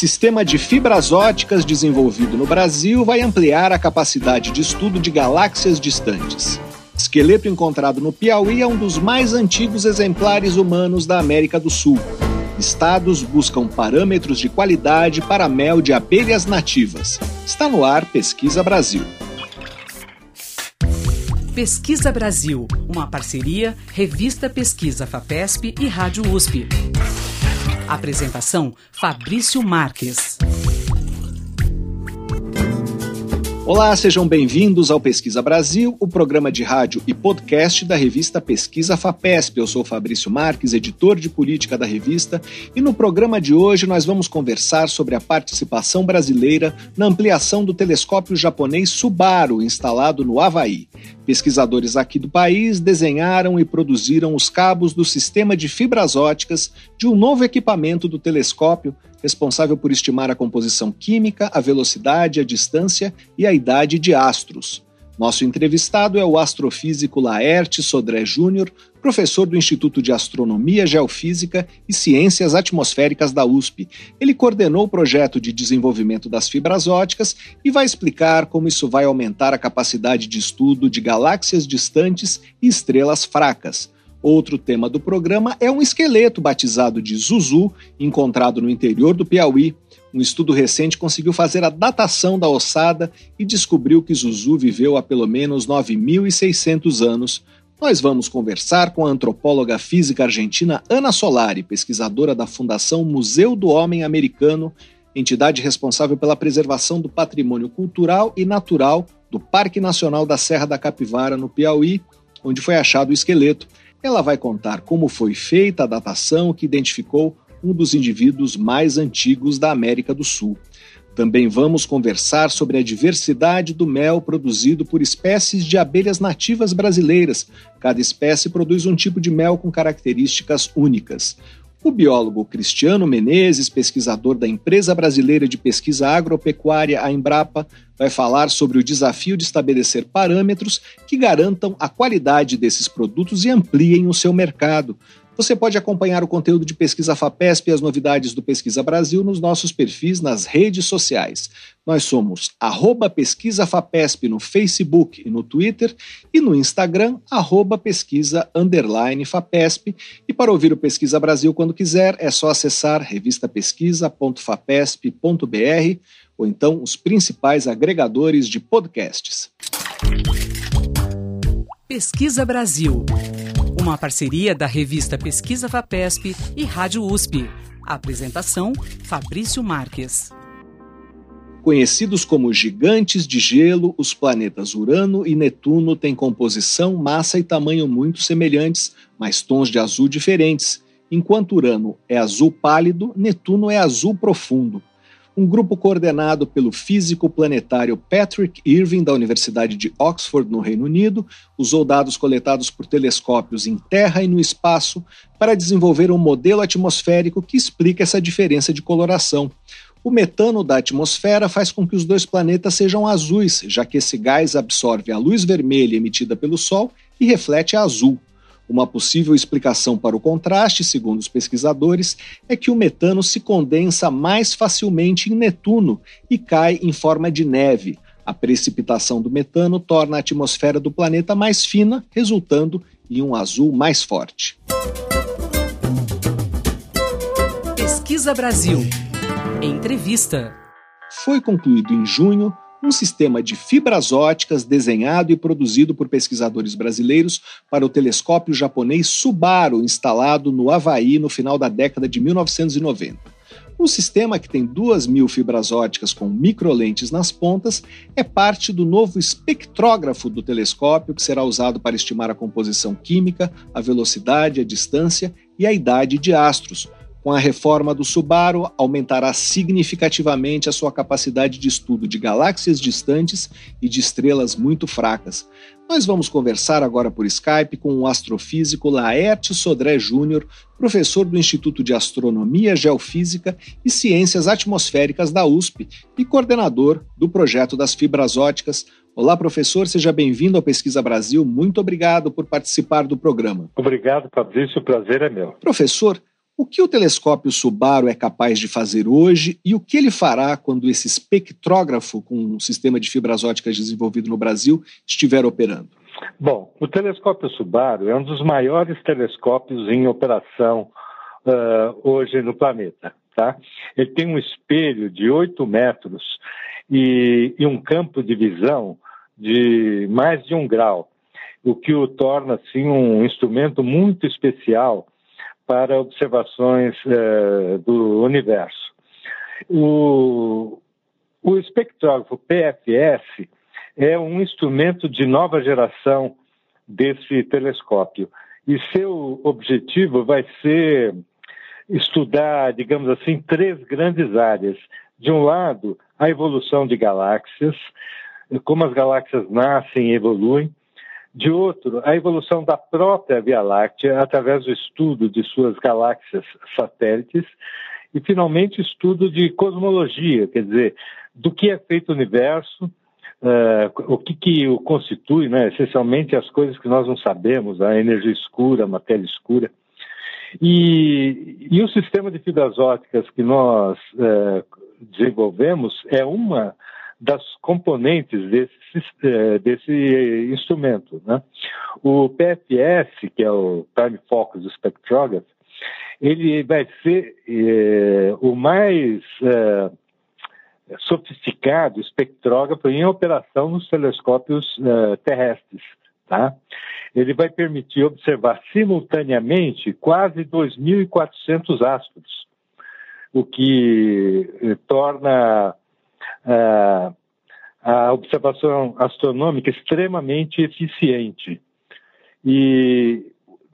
Sistema de fibras óticas desenvolvido no Brasil vai ampliar a capacidade de estudo de galáxias distantes. Esqueleto encontrado no Piauí é um dos mais antigos exemplares humanos da América do Sul. Estados buscam parâmetros de qualidade para mel de abelhas nativas. Está no ar Pesquisa Brasil. Pesquisa Brasil, uma parceria Revista Pesquisa FAPESP e Rádio USP. Apresentação Fabrício Marques. Olá, sejam bem-vindos ao Pesquisa Brasil, o programa de rádio e podcast da revista Pesquisa FAPESP. Eu sou Fabrício Marques, editor de política da revista, e no programa de hoje nós vamos conversar sobre a participação brasileira na ampliação do telescópio japonês Subaru, instalado no Havaí. Pesquisadores aqui do país desenharam e produziram os cabos do sistema de fibras óticas de um novo equipamento do telescópio responsável por estimar a composição química, a velocidade, a distância e a idade de astros. Nosso entrevistado é o astrofísico Laerte Sodré Júnior, professor do Instituto de Astronomia, Geofísica e Ciências Atmosféricas da USP. Ele coordenou o projeto de desenvolvimento das fibras óticas e vai explicar como isso vai aumentar a capacidade de estudo de galáxias distantes e estrelas fracas. Outro tema do programa é um esqueleto batizado de Zuzu, encontrado no interior do Piauí. Um estudo recente conseguiu fazer a datação da ossada e descobriu que Zuzu viveu há pelo menos 9.600 anos. Nós vamos conversar com a antropóloga física argentina Ana Solari, pesquisadora da Fundação Museu do Homem Americano, entidade responsável pela preservação do patrimônio cultural e natural do Parque Nacional da Serra da Capivara, no Piauí, onde foi achado o esqueleto. Ela vai contar como foi feita a datação que identificou um dos indivíduos mais antigos da América do Sul. Também vamos conversar sobre a diversidade do mel produzido por espécies de abelhas nativas brasileiras. Cada espécie produz um tipo de mel com características únicas. O biólogo Cristiano Menezes, pesquisador da Empresa Brasileira de Pesquisa Agropecuária, a Embrapa, vai falar sobre o desafio de estabelecer parâmetros que garantam a qualidade desses produtos e ampliem o seu mercado. Você pode acompanhar o conteúdo de Pesquisa FAPESP e as novidades do Pesquisa Brasil nos nossos perfis nas redes sociais. Nós somos arroba Pesquisa FAPESP no Facebook e no Twitter e no Instagram, arroba Pesquisa FAPESP. E para ouvir o Pesquisa Brasil quando quiser, é só acessar revistapesquisa.fapesp.br ou então os principais agregadores de podcasts. Pesquisa Brasil. Uma parceria da revista Pesquisa Vapesp e Rádio USP. apresentação: Fabrício Marques. Conhecidos como gigantes de gelo, os planetas Urano e Netuno têm composição, massa e tamanho muito semelhantes, mas tons de azul diferentes. Enquanto Urano é azul pálido, Netuno é azul profundo um grupo coordenado pelo físico planetário Patrick Irving, da Universidade de Oxford, no Reino Unido, usou dados coletados por telescópios em Terra e no espaço para desenvolver um modelo atmosférico que explica essa diferença de coloração. O metano da atmosfera faz com que os dois planetas sejam azuis, já que esse gás absorve a luz vermelha emitida pelo Sol e reflete a azul. Uma possível explicação para o contraste, segundo os pesquisadores, é que o metano se condensa mais facilmente em Netuno e cai em forma de neve. A precipitação do metano torna a atmosfera do planeta mais fina, resultando em um azul mais forte. Pesquisa Brasil. Entrevista. Foi concluído em junho um sistema de fibras óticas desenhado e produzido por pesquisadores brasileiros para o telescópio japonês Subaru, instalado no Havaí no final da década de 1990. O sistema, que tem duas mil fibras óticas com microlentes nas pontas, é parte do novo espectrógrafo do telescópio, que será usado para estimar a composição química, a velocidade, a distância e a idade de astros, com a reforma do Subaru, aumentará significativamente a sua capacidade de estudo de galáxias distantes e de estrelas muito fracas. Nós vamos conversar agora por Skype com o astrofísico Laerte Sodré Júnior, professor do Instituto de Astronomia, Geofísica e Ciências Atmosféricas da USP e coordenador do projeto das fibras óticas. Olá, professor, seja bem-vindo ao Pesquisa Brasil. Muito obrigado por participar do programa. Obrigado, Fabrício. O prazer é meu. Professor, O que o telescópio Subaru é capaz de fazer hoje e o que ele fará quando esse espectrógrafo com um sistema de fibras óticas desenvolvido no Brasil estiver operando? Bom, o telescópio Subaru é um dos maiores telescópios em operação uh, hoje no planeta. Tá? Ele tem um espelho de 8 metros e, e um campo de visão de mais de um grau, o que o torna assim um instrumento muito especial para observações uh, do universo. O, o espectrógrafo PFS é um instrumento de nova geração desse telescópio e seu objetivo vai ser estudar, digamos assim, três grandes áreas. De um lado, a evolução de galáxias, como as galáxias nascem e evoluem. De outro, a evolução da própria Via Láctea através do estudo de suas galáxias satélites. E, finalmente, estudo de cosmologia, quer dizer, do que é feito o universo, uh, o que, que o constitui, né? essencialmente as coisas que nós não sabemos, a energia escura, a matéria escura. E, e o sistema de fibras óticas que nós é, desenvolvemos é uma das componentes desse, é, desse instrumento. Né? O PFS, que é o Time Focus Spectrograph, ele vai ser é, o mais é, sofisticado espectrógrafo em operação nos telescópios terrestres. Tá? Ele vai permitir observar simultaneamente quase 2.400 astros, o que eh, torna uh, a observação astronômica extremamente eficiente. E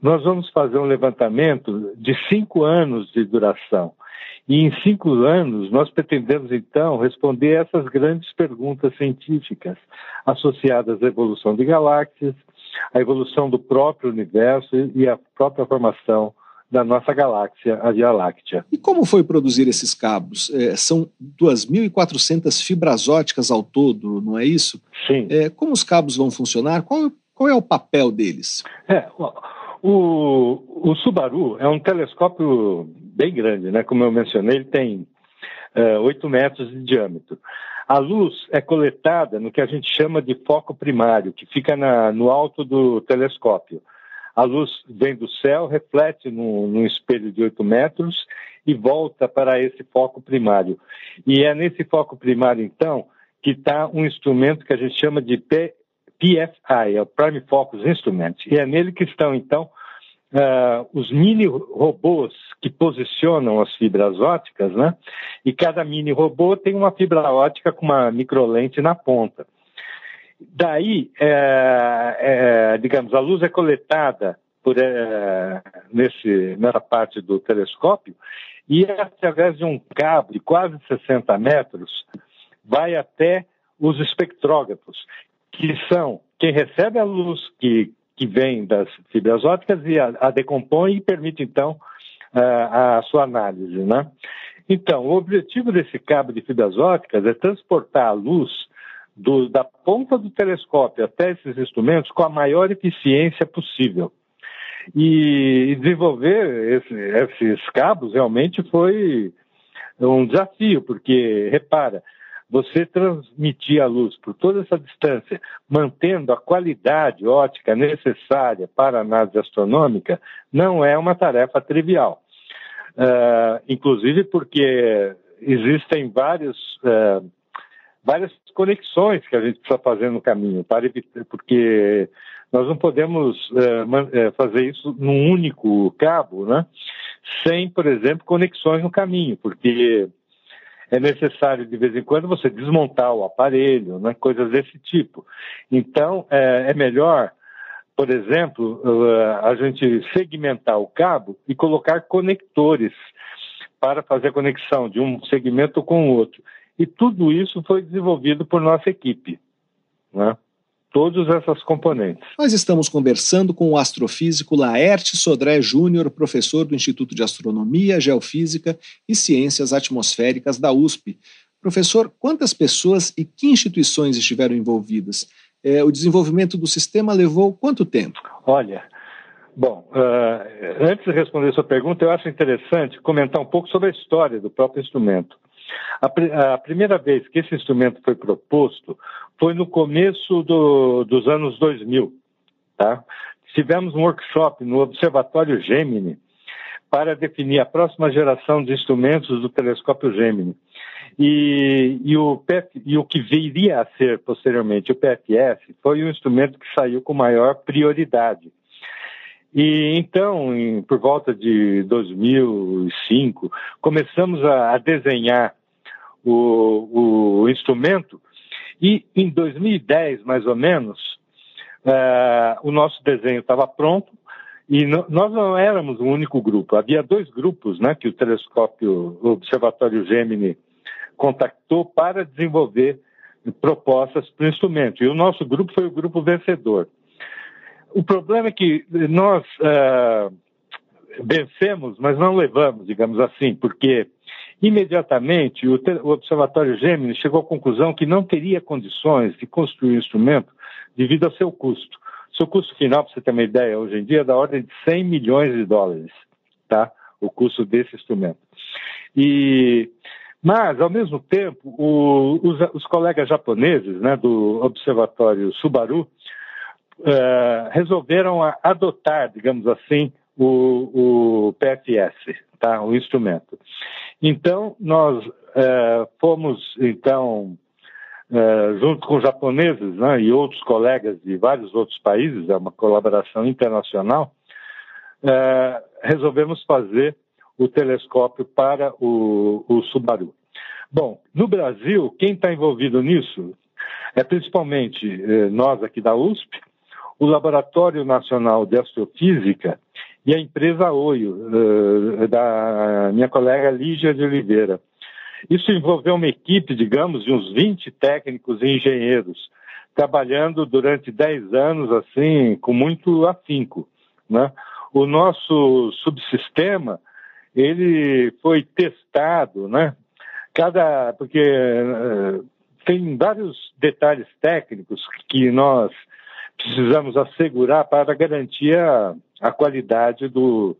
nós vamos fazer um levantamento de cinco anos de duração. E em cinco anos, nós pretendemos, então, responder essas grandes perguntas científicas associadas à evolução de galáxias, à evolução do próprio universo e à própria formação da nossa galáxia, a Via Láctea. E como foi produzir esses cabos? É, são 2.400 fibras óticas ao todo, não é isso? Sim. É, como os cabos vão funcionar? Qual, qual é o papel deles? É, o, o Subaru é um telescópio bem grande, né? Como eu mencionei, ele tem é, 8 metros de diâmetro. A luz é coletada no que a gente chama de foco primário, que fica na, no alto do telescópio. A luz vem do céu, reflete num, espelho de 8 metros e volta para esse foco primário. E é nesse foco primário, então, que está um instrumento que a gente chama de PFI, é o Prime Focus Instrument. E é nele que estão, então, uh, os mini robôs que posicionam as fibras óticas, né? E cada mini robô tem uma fibra ótica com uma microlente na ponta. Daí, é, é, digamos, a luz é coletada por, é, nesse, nessa parte do telescópio e através de um cabo de quase 60 metros vai até os espectrógrafos, que são quem recebe a luz que que vem das fibras ópticas e a, a decompõe e permite, então, a, a sua análise, né? Então, o objetivo desse cabo de fibras ópticas é transportar a luz do, da ponta do telescópio até esses instrumentos com a maior eficiência possível. E, e desenvolver esse, esses cabos realmente foi um desafio, porque, repara, você transmitir a luz por toda essa distância, mantendo a qualidade ótica necessária para a análise astronômica, não é uma tarefa trivial. Uh, inclusive porque existem vários, uh, várias conexões que a gente precisa fazer no caminho, para evitar, porque nós não podemos uh, fazer isso num único cabo, né? sem, por exemplo, conexões no caminho, porque é necessário de vez em quando você desmontar o aparelho, né, coisas desse tipo. Então, é, é melhor, por exemplo, a gente segmentar o cabo e colocar conectores para fazer a conexão de um segmento com o outro. E tudo isso foi desenvolvido por nossa equipe. Né? todas essas componentes. Nós estamos conversando com o astrofísico Laerte Sodré Júnior, professor do Instituto de Astronomia, Geofísica e Ciências Atmosféricas da USP. Professor, quantas pessoas e que instituições estiveram envolvidas? É, o desenvolvimento do sistema levou quanto tempo? Olha, Bom, uh, antes de responder a sua pergunta, eu acho interessante comentar um pouco sobre a história do próprio instrumento. A, a primeira vez que esse instrumento foi proposto foi no começo do, dos anos 2000. Tá? Tivemos um workshop no Observatório Gemini para definir a próxima geração de instrumentos do telescópio Gemini. E, e, o, PF, e o que viria a ser posteriormente o PFS foi o instrumento que saiu com maior prioridade. E então, em, por volta de 2005, começamos a, a desenhar o, o, instrumento e em 2010, mais ou menos, uh, o nosso desenho estava pronto e no, nós não éramos o único grupo. Havia dois grupos né, que o telescópio, o Observatório Gemini, contactou para desenvolver propostas para o instrumento. E o nosso grupo foi o grupo vencedor. O problema é que nós uh, vencemos, mas não levamos, digamos assim, porque imediatamente o, Observatório Gemini chegou à conclusão que não teria condições de construir o instrumento devido ao seu custo. Seu custo final, para você ter uma ideia, hoje em dia é da ordem de 100 milhões de dólares, tá? O custo desse instrumento. E mas, ao mesmo tempo, o, os, os, colegas japoneses né, do Observatório Subaru uh, resolveram adotar, digamos assim, o, o, PFS, tá, o instrumento. Então, nós uh, fomos, então, uh, junto com os japoneses né, e outros colegas de vários outros países, é uma colaboração internacional, resolvemos fazer o telescópio para o, o Subaru. Bom, no Brasil, quem está envolvido nisso é principalmente nós aqui da USP, o Laboratório Nacional de Astrofísica e a empresa Oio, eh, da minha colega Lígia de Oliveira. Isso envolveu uma equipe, digamos, de uns 20 técnicos e engenheiros, trabalhando durante 10 anos, assim, com muito afinco. Né? O nosso subsistema ele foi testado, né? Cada, porque uh, tem vários detalhes técnicos que nós precisamos assegurar para garantir a, a qualidade do,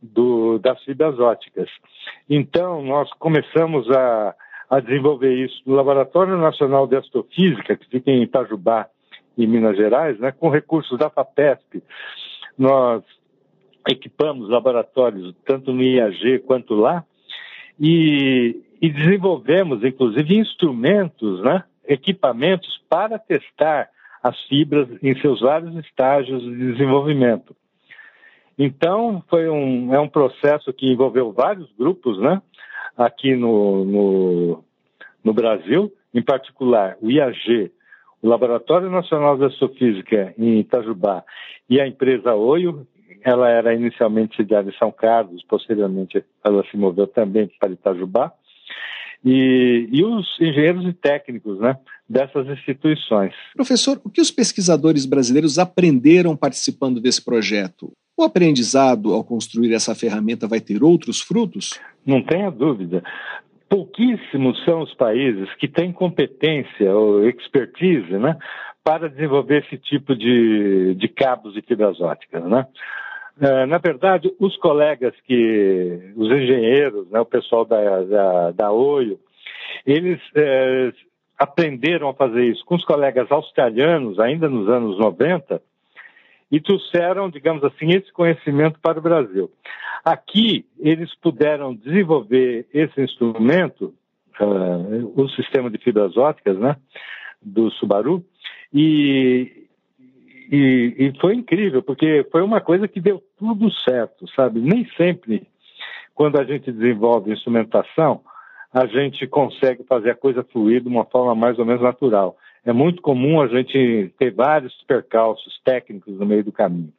do, das fibras óticas. Então, nós começamos a, a desenvolver isso no Laboratório Nacional de Astrofísica, que fica em Itajubá, em Minas Gerais, né, com recursos da FAPESP. Nós equipamos laboratórios tanto no IAG quanto lá e, e desenvolvemos, inclusive, instrumentos, né, equipamentos para testar as fibras em seus vários estágios de desenvolvimento. Então, foi um, é um processo que envolveu vários grupos, né, aqui no, no, no Brasil, em particular o IAG, o Laboratório Nacional de Astrofísica em Itajubá e a empresa Oio, ela era inicialmente sediada em São Carlos, posteriormente ela se moveu também para Itajubá. E, e, os engenheiros e técnicos né, dessas instituições. Professor, o que os pesquisadores brasileiros aprenderam participando desse projeto? O aprendizado ao construir essa ferramenta vai ter outros frutos? Não tenha dúvida. Pouquíssimos são os países que têm competência ou expertise né, para desenvolver esse tipo de, de cabos e fibras óticas. Né? É, na verdade, os colegas que, os engenheiros, né, o pessoal da, da, da OIO, eles é, aprenderam a fazer isso com os colegas australianos, ainda nos anos 90, e trouxeram, digamos assim, esse conhecimento para o Brasil. Aqui, eles puderam desenvolver esse instrumento, uh, o sistema de fibras óticas, né, do Subaru, e, e, e, foi incrível, porque foi uma coisa que deu tudo certo, sabe? Nem sempre, quando a gente desenvolve instrumentação, a gente consegue fazer a coisa fluir de uma forma mais ou menos natural. É muito comum a gente ter vários percalços técnicos no meio do caminho.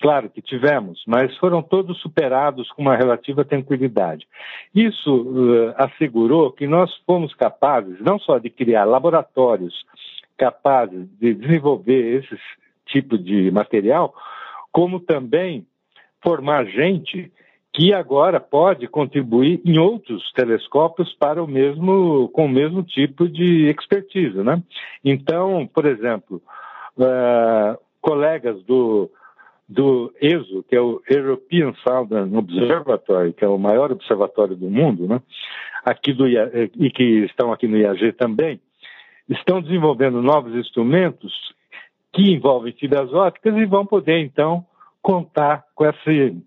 Claro que tivemos, mas foram todos superados com uma relativa tranquilidade. Isso uh, assegurou que nós fomos capazes não só de criar laboratórios capazes de desenvolver esse tipo de material, como também formar gente que agora pode contribuir em outros telescópios para o mesmo com o mesmo tipo de expertise, né? Então, por exemplo, uh, colegas do do ESO, que é o European Southern Observatory, que é o maior observatório do mundo, né? aqui do, e que estão aqui no IAG também, estão desenvolvendo novos instrumentos que envolvem fibras ópticas e vão poder, então, contar com esse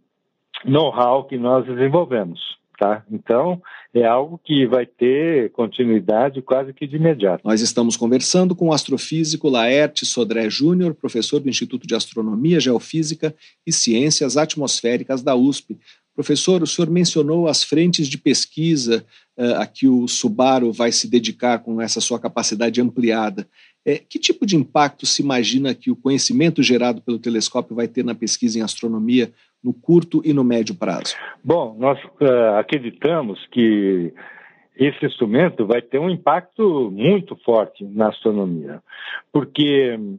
know-how que nós desenvolvemos. Tá? Então, é algo que vai ter continuidade quase que de imediato. Nós estamos conversando com o astrofísico Laerte Sodré Júnior, professor do Instituto de Astronomia, Geofísica e Ciências Atmosféricas da USP. Professor, o senhor mencionou as frentes de pesquisa uh, a que o Subaru vai se dedicar com essa sua capacidade ampliada. É, que tipo de impacto se imagina que o conhecimento gerado pelo telescópio vai ter na pesquisa em astronomia no curto e no médio prazo? Bom, nós uh, acreditamos que esse instrumento vai ter um impacto muito forte na astronomia, porque hum,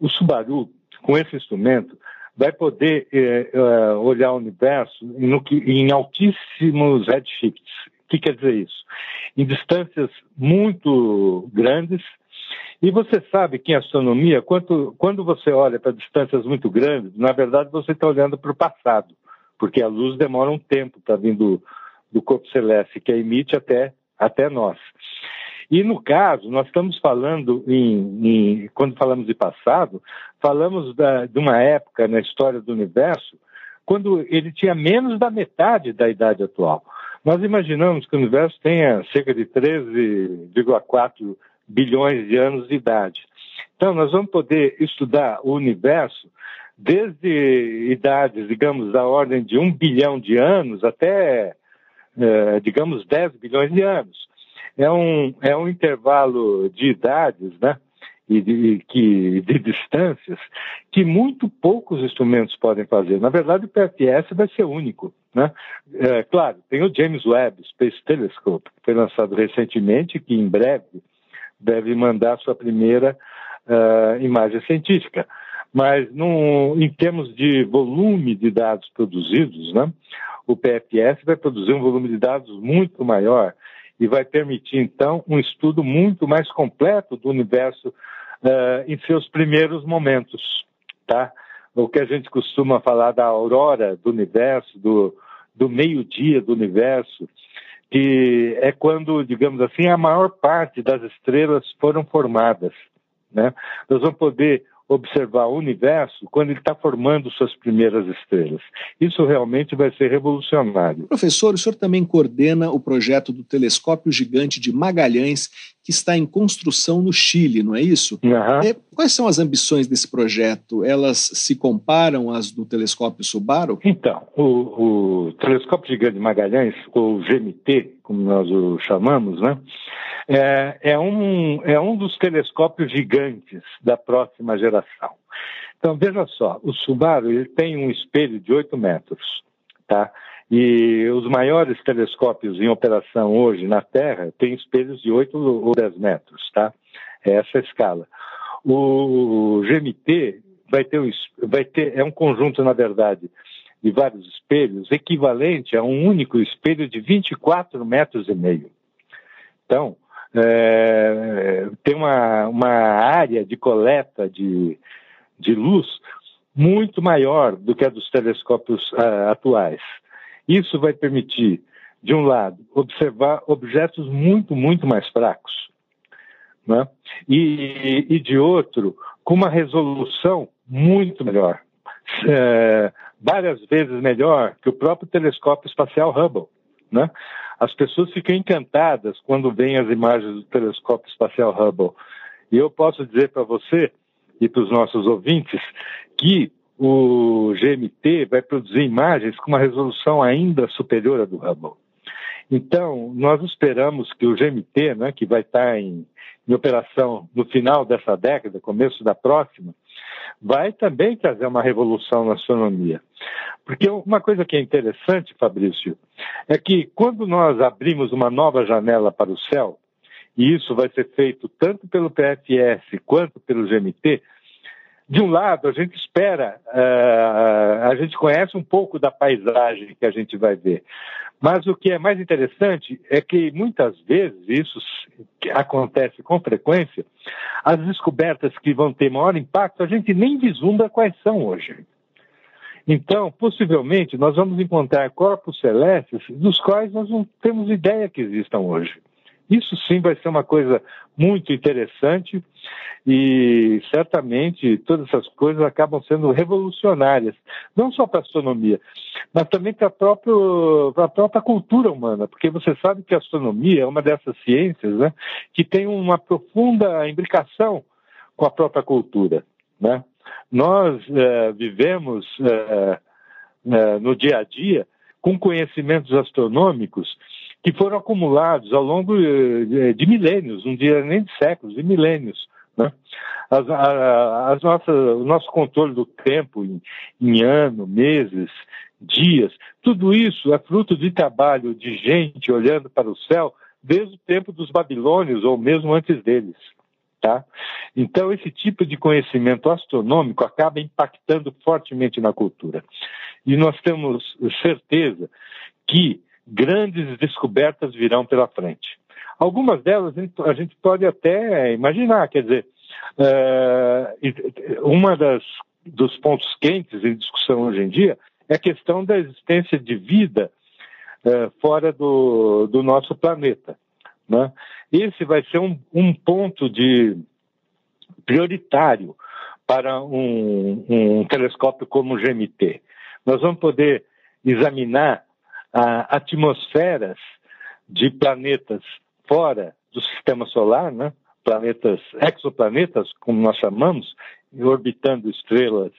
o Subaru, com esse instrumento, vai poder uh, olhar o universo no em altíssimos redshifts. O que quer dizer isso? Em distâncias muito grandes, e você sabe que em astronomia, quando, quando você olha para distâncias muito grandes, na verdade você está olhando para o passado, porque a luz demora um tempo para vir do, do corpo celeste que a emite até, até nós. E no caso, nós estamos falando em, em quando falamos de passado, falamos da, de uma época na história do universo quando ele tinha menos da metade da idade atual. Nós imaginamos que o universo tenha cerca de 13,4 bilhões de anos de idade. Então, nós vamos poder estudar o universo desde idades, digamos, da ordem de um bilhão de anos até, é, digamos, 10 bilhões de anos. É um, é um intervalo de idades, né? E de, que, de distâncias que muito poucos instrumentos podem fazer. Na verdade, o PFS vai ser único. Né? É, claro, tem o James Webb Space Telescope, que foi lançado recentemente, que em breve deve mandar sua primeira uh, imagem científica. Mas num, em termos de volume de dados produzidos, né, o PFS vai produzir um volume de dados muito maior e vai permitir, então, um estudo muito mais completo do universo uh, em seus primeiros momentos. Tá? O que a gente costuma falar da aurora do universo, do, do meio-dia do universo, que é quando, digamos assim, a maior parte das estrelas foram formadas. Né? Nós vamos poder observar o universo quando ele está formando suas primeiras estrelas. Isso realmente vai ser revolucionário. Professor, o senhor também coordena o projeto do telescópio gigante de Magalhães, que está em construção no Chile, não é isso? Uhum. Quais são as ambições desse projeto? Elas se comparam às do telescópio Subaru? Então, o, o telescópio gigante de Magalhães, ou GMT, como nós o chamamos, né? é, é, um, é um dos telescópios gigantes da próxima geração. Então, veja só, o Subaru ele tem um espelho de 8 metros, tá? E os maiores telescópios em operação hoje na Terra têm espelhos de 8 ou 10 metros, tá? É essa a escala. O GMT vai ter, vai ter, é um conjunto, na verdade, de vários espelhos, equivalente a um único espelho de 24 metros e meio. Então, é, tem uma, uma área de coleta de, de luz muito maior do que a dos telescópios uh, atuais. Isso vai permitir, de um lado, observar objetos muito, muito mais fracos, né? e, e de outro, com uma resolução muito melhor, é, várias vezes melhor que o próprio telescópio espacial Hubble. Né? As pessoas ficam encantadas quando veem as imagens do telescópio espacial Hubble. E eu posso dizer para você e para os nossos ouvintes que o GMT vai produzir imagens com uma resolução ainda superior à do Hubble. Então, nós esperamos que o GMT, né, que vai estar em, em operação no final dessa década, começo da próxima, vai também trazer uma revolução na astronomia. Porque uma coisa que é interessante, Fabrício, é que quando nós abrimos uma nova janela para o céu, e isso vai ser feito tanto pelo PFS quanto pelo GMT, de um lado, a gente espera, uh, a gente conhece um pouco da paisagem que a gente vai ver. Mas o que é mais interessante é que muitas vezes, isso acontece com frequência, as descobertas que vão ter maior impacto, a gente nem vislumbra quais são hoje. Então, possivelmente, nós vamos encontrar corpos celestes dos quais nós não temos ideia que existam hoje. Isso sim vai ser uma coisa muito interessante e certamente todas essas coisas acabam sendo revolucionárias, não só para a astronomia, mas também para a própria, cultura humana, porque você sabe que a astronomia é uma dessas ciências né, que tem uma profunda imbricação com a própria cultura. Né? Nós é, vivemos é, é, no dia a dia com conhecimentos astronômicos que foram acumulados ao longo eh, de milênios, não diria nem de séculos, de milênios. Né? As, as nossas, o nosso controle do tempo em, em ano, meses, dias, tudo isso é fruto de trabalho de gente olhando para o céu desde o tempo dos babilônios ou mesmo antes deles. Tá? Então, esse tipo de conhecimento astronômico acaba impactando fortemente na cultura. E nós temos certeza que grandes descobertas virão pela frente. Algumas delas a gente pode até imaginar, quer dizer, uh, uma das dos pontos quentes em discussão hoje em dia é a questão da existência de vida uh, fora do, do, nosso planeta. Né? Esse vai ser um, um ponto de prioritário para um, um telescópio como o GMT. Nós vamos poder examinar atmosferas de planetas fora do sistema solar, né? planetas, exoplanetas, como nós chamamos, orbitando estrelas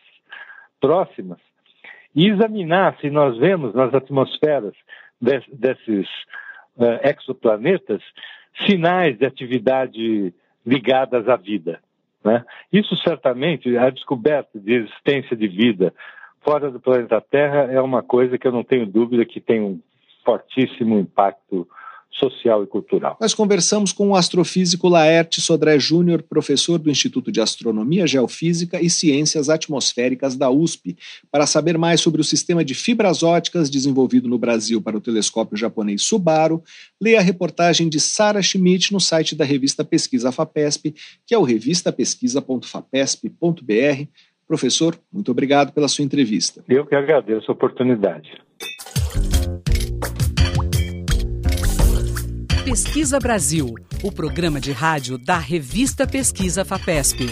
próximas, e examinar se nós vemos nas atmosferas de, desses uh, exoplanetas sinais de atividade ligadas à vida. Né? Isso certamente, a descoberta de existência de vida fora do planeta Terra é uma coisa que eu não tenho dúvida que tem um fortíssimo impacto social e cultural. Nós conversamos com o astrofísico Laerte Sodré Júnior, professor do Instituto de Astronomia, Geofísica e Ciências Atmosféricas da USP, para saber mais sobre o sistema de fibras óticas desenvolvido no Brasil para o telescópio japonês Subaru, leia a reportagem de Sara Schmidt no site da revista Pesquisa FAPESP, que é o revistapesquisa.fapesp.br Professor, muito obrigado pela sua entrevista. Eu que agradeço a oportunidade. Pesquisa Brasil, o programa de rádio da revista Pesquisa FAPESP.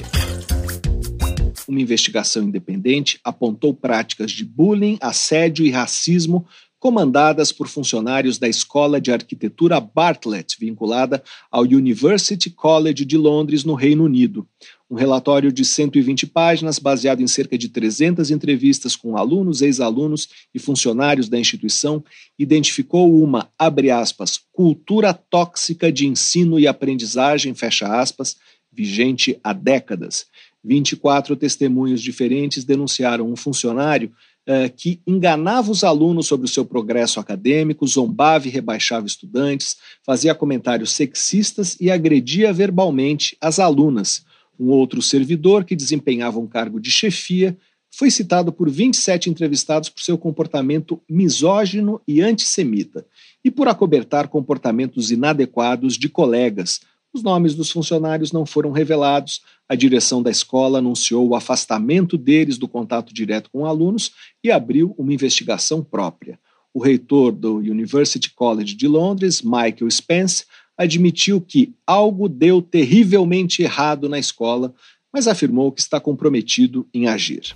Uma investigação independente apontou práticas de bullying, assédio e racismo comandadas por funcionários da Escola de Arquitetura Bartlett, vinculada ao University College de Londres, no Reino Unido. Um relatório de 120 páginas, baseado em cerca de 300 entrevistas com alunos, ex-alunos e funcionários da instituição, identificou uma, abre aspas, cultura tóxica de ensino e aprendizagem, fecha aspas, vigente há décadas. 24 testemunhos diferentes denunciaram um funcionário uh, que enganava os alunos sobre o seu progresso acadêmico, zombava e rebaixava estudantes, fazia comentários sexistas e agredia verbalmente as alunas um outro servidor, que desempenhava um cargo de chefia, foi citado por 27 entrevistados por seu comportamento misógino e antissemita e por acobertar comportamentos inadequados de colegas. Os nomes dos funcionários não foram revelados. A direção da escola anunciou o afastamento deles do contato direto com alunos e abriu uma investigação própria. O reitor do University College de Londres, Michael Spence, admitiu que algo deu terrivelmente errado na escola, mas afirmou que está comprometido em agir.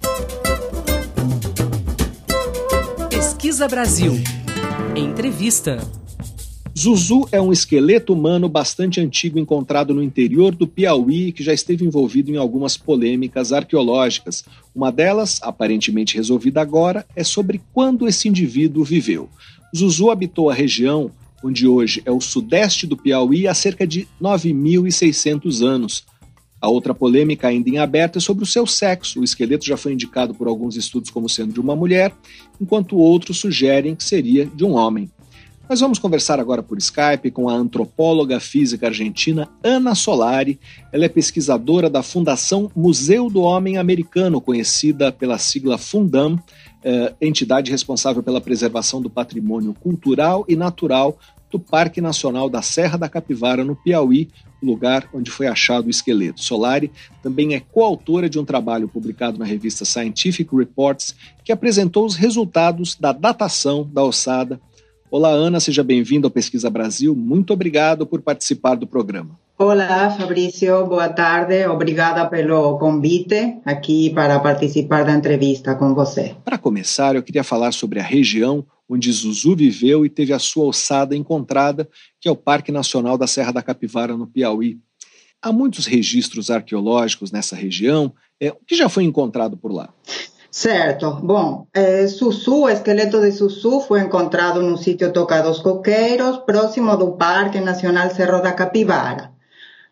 Pesquisa Brasil. Entrevista. Zuzu é um esqueleto humano bastante antigo encontrado no interior do Piauí que já esteve envolvido em algumas polêmicas arqueológicas. Uma delas, aparentemente resolvida agora, é sobre quando esse indivíduo viveu. Zuzu habitou a região onde hoje é o sudeste do Piauí, há cerca de 9.600 anos. A outra polêmica ainda em aberto é sobre o seu sexo. O esqueleto já foi indicado por alguns estudos como sendo de uma mulher, enquanto outros sugerem que seria de um homem. Nós vamos conversar agora por Skype com a antropóloga física argentina Ana Solari. Ela é pesquisadora da Fundação Museu do Homem Americano, conhecida pela sigla Fundam, eh, entidade responsável pela preservação do patrimônio cultural e natural do Parque Nacional da Serra da Capivara, no Piauí, lugar onde foi achado o esqueleto. Solari também é coautora de um trabalho publicado na revista Scientific Reports que apresentou os resultados da datação da ossada. Olá, Ana, seja bem-vindo ao Pesquisa Brasil. Muito obrigado por participar do programa. Olá, Fabrício, boa tarde. Obrigada pelo convite aqui para participar da entrevista com você. Para começar, eu queria falar sobre a região onde Zuzu viveu e teve a sua ossada encontrada, que é o Parque Nacional da Serra da Capivara, no Piauí. Há muitos registros arqueológicos nessa região. É, o que já foi encontrado por lá? Certo. Bom, eh, Sussu, o esqueleto de Sussu foi encontrado no sítio Toca dos Coqueiros, próximo do Parque Nacional Cerro da Capivara.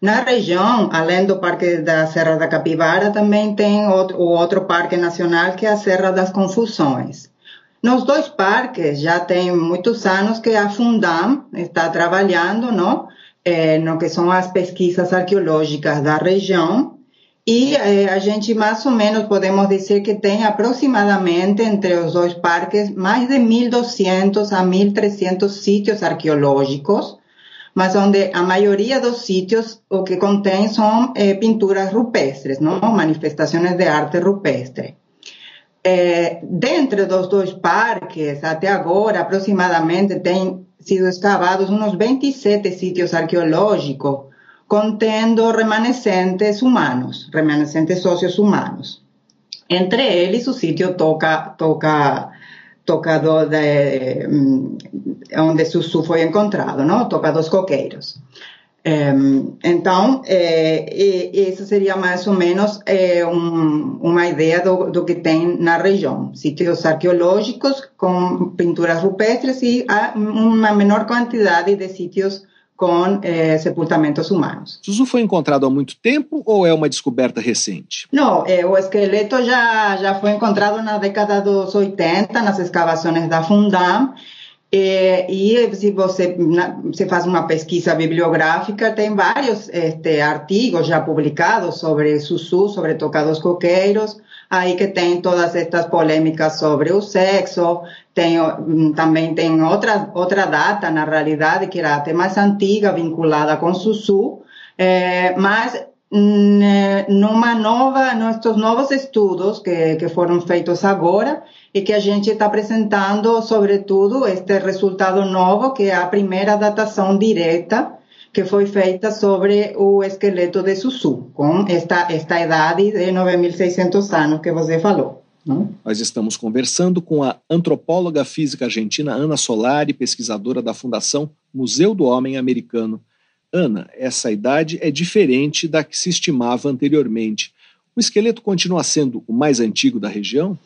Na região, além do Parque da Serra da Capivara, também tem o outro parque nacional que é a Serra das Confusões. Nos dois parques já tem muitos anos que a Fundam está trabalhando não? Eh, no que são as pesquisas arqueológicas da região e eh, a gente mais ou menos podemos dizer que tem aproximadamente entre os dois parques mais de 1.200 a 1.300 sítios arqueológicos, mas onde a maioria dos sítios o que contém são eh, pinturas rupestres, não? manifestações de arte rupestre. Eh, dentro dos dois parques, até agora, aproximadamente, tem sido escavados uns 27 sítios arqueológicos contendo remanescentes humanos, remanescentes óseos humanos. Entre eles, o sítio toca, toca, toca do, de, mm, onde Sussu foi encontrado, não? Toca dos coqueiros. Então, é, isso seria mais ou menos é, um, uma ideia do, do, que tem na região. Sítios arqueológicos com pinturas rupestres e uma menor quantidade de sítios com eh, sepultamentos humanos. Suzu foi encontrado há muito tempo ou é uma descoberta recente? Não, eh, o esqueleto já, já foi encontrado na década dos 80, nas escavações da Fundam, eh, e se você se faz uma pesquisa bibliográfica, tem vários este, artigos já publicados sobre Sussu, sobre tocados coqueiros, aí que tem todas estas polêmicas sobre o sexo, tem, mm, também tem outra, outra data, na realidade, que era até mais antiga, vinculada com Sussu, é, mas numa nova, nestes novos estudos que, que foram feitos agora e que a gente está apresentando, sobretudo, este resultado novo, que é a primeira datação direta que foi feita sobre o esqueleto de Sussu, com esta, esta idade de 9.600 anos que você falou. Nós estamos conversando com a antropóloga física argentina Ana Solari, pesquisadora da Fundação Museu do Homem Americano. Ana, essa idade é diferente da que se estimava anteriormente. O esqueleto continua sendo o mais antigo da região?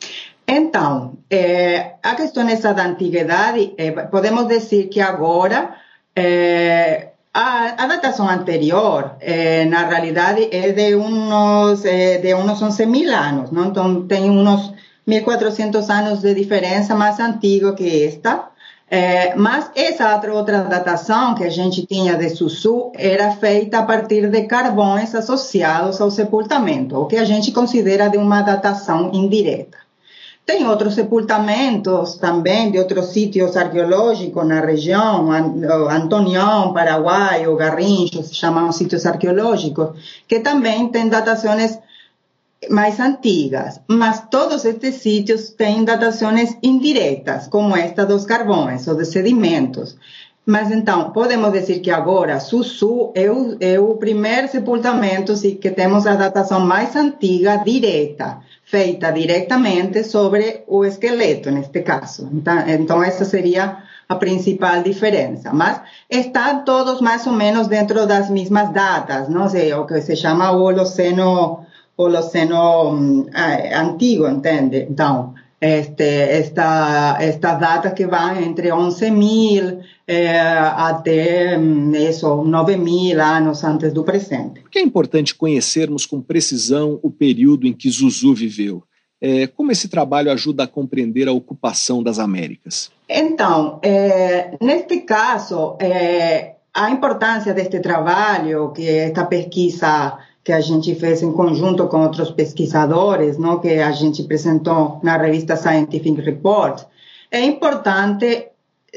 Então, é, a questão essa da antiguidade, é, podemos dizer que agora é, a, datação anterior, eh, na realidade, é de uns, eh, de uns 11 mil anos, não? então tem uns 1.400 anos de diferença mais antigo que esta. Eh, mas essa outra datação que a gente tinha de Sussu era feita a partir de carvões associados ao sepultamento, o que a gente considera de uma datação indireta. Tem outros sepultamentos também de outros sítios arqueológicos na região, Antonião, Paraguai, o Garrincho, se chamam sítios arqueológicos, que também têm datações mais antigas, mas todos estes sítios têm datações indiretas, como esta dos carvões ou dos sedimentos. Mas então, podemos dizer que agora Sussu é o, é o primeiro sepultamento que temos a datação mais antiga direta feita diretamente sobre o esqueleto, neste caso. Então, então, essa seria a principal diferença. Mas estão todos mais ou menos dentro das mesmas datas, não sei, o que se chama Holoceno, Holoceno um, antigo, entende? Então, este, esta, estas datas que vão entre 11 mil eh, até isso, 9 mil anos antes do presente. Por que é importante conhecermos com precisão o período em que Zuzu viveu? É, como esse trabalho ajuda a compreender a ocupação das Américas? Então, é, neste caso, é, a importância deste trabalho, que esta pesquisa que a gente fez em conjunto com outros pesquisadores, não, que a gente apresentou na revista Scientific Report, é importante,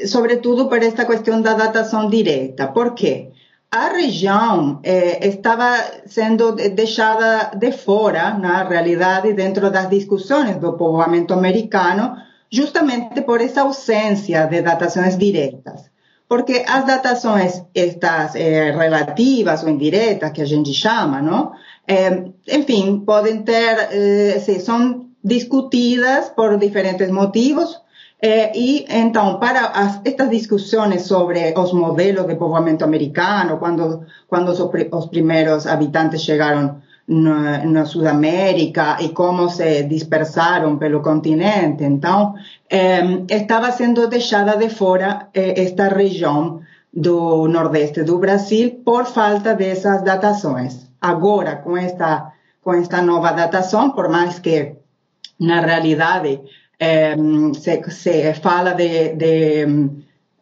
sobretudo por esta questão da datação direta. Por quê? a região eh, estava sendo deixada de fora, na realidade, dentro das discussões do povoamento americano, justamente por essa ausência de datações diretas. Porque as datações estas eh, relativas ou indiretas, que a gente chama, não? Eh, enfim, podem ter, eh, são discutidas por diferentes motivos, eh, e então, para as, estas discussões sobre os modelos de povoamento americano, quando, quando os, os habitantes chegaram na, na Sudamérica e como se dispersaram pelo continente, então, eh, estava sendo deixada de fora eh, esta região do Nordeste do Brasil por falta dessas datações. Agora, com esta, com esta nova datação, por mais que na realidade se, se, fala de, de,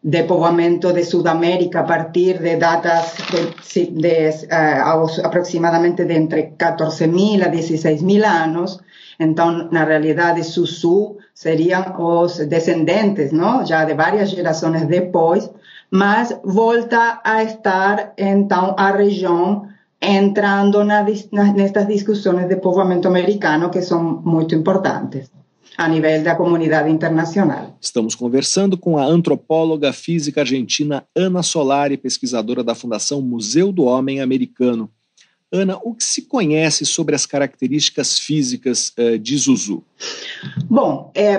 de, povoamento de Sudamérica a partir de datas de, de uh, aproximadamente de entre 14.000 a 16.000 anos. Então, na realidade, Sussu seriam os descendentes, não? Já de várias gerações depois, mas volta a estar, então, a região entrando na, nestas discussões de povoamento americano que são muito importantes a nível da comunidade internacional. Estamos conversando com a antropóloga física argentina Ana Solari, pesquisadora da Fundação Museu do Homem Americano. Ana, o que se conhece sobre as características físicas uh, de Zuzu? Bom, é,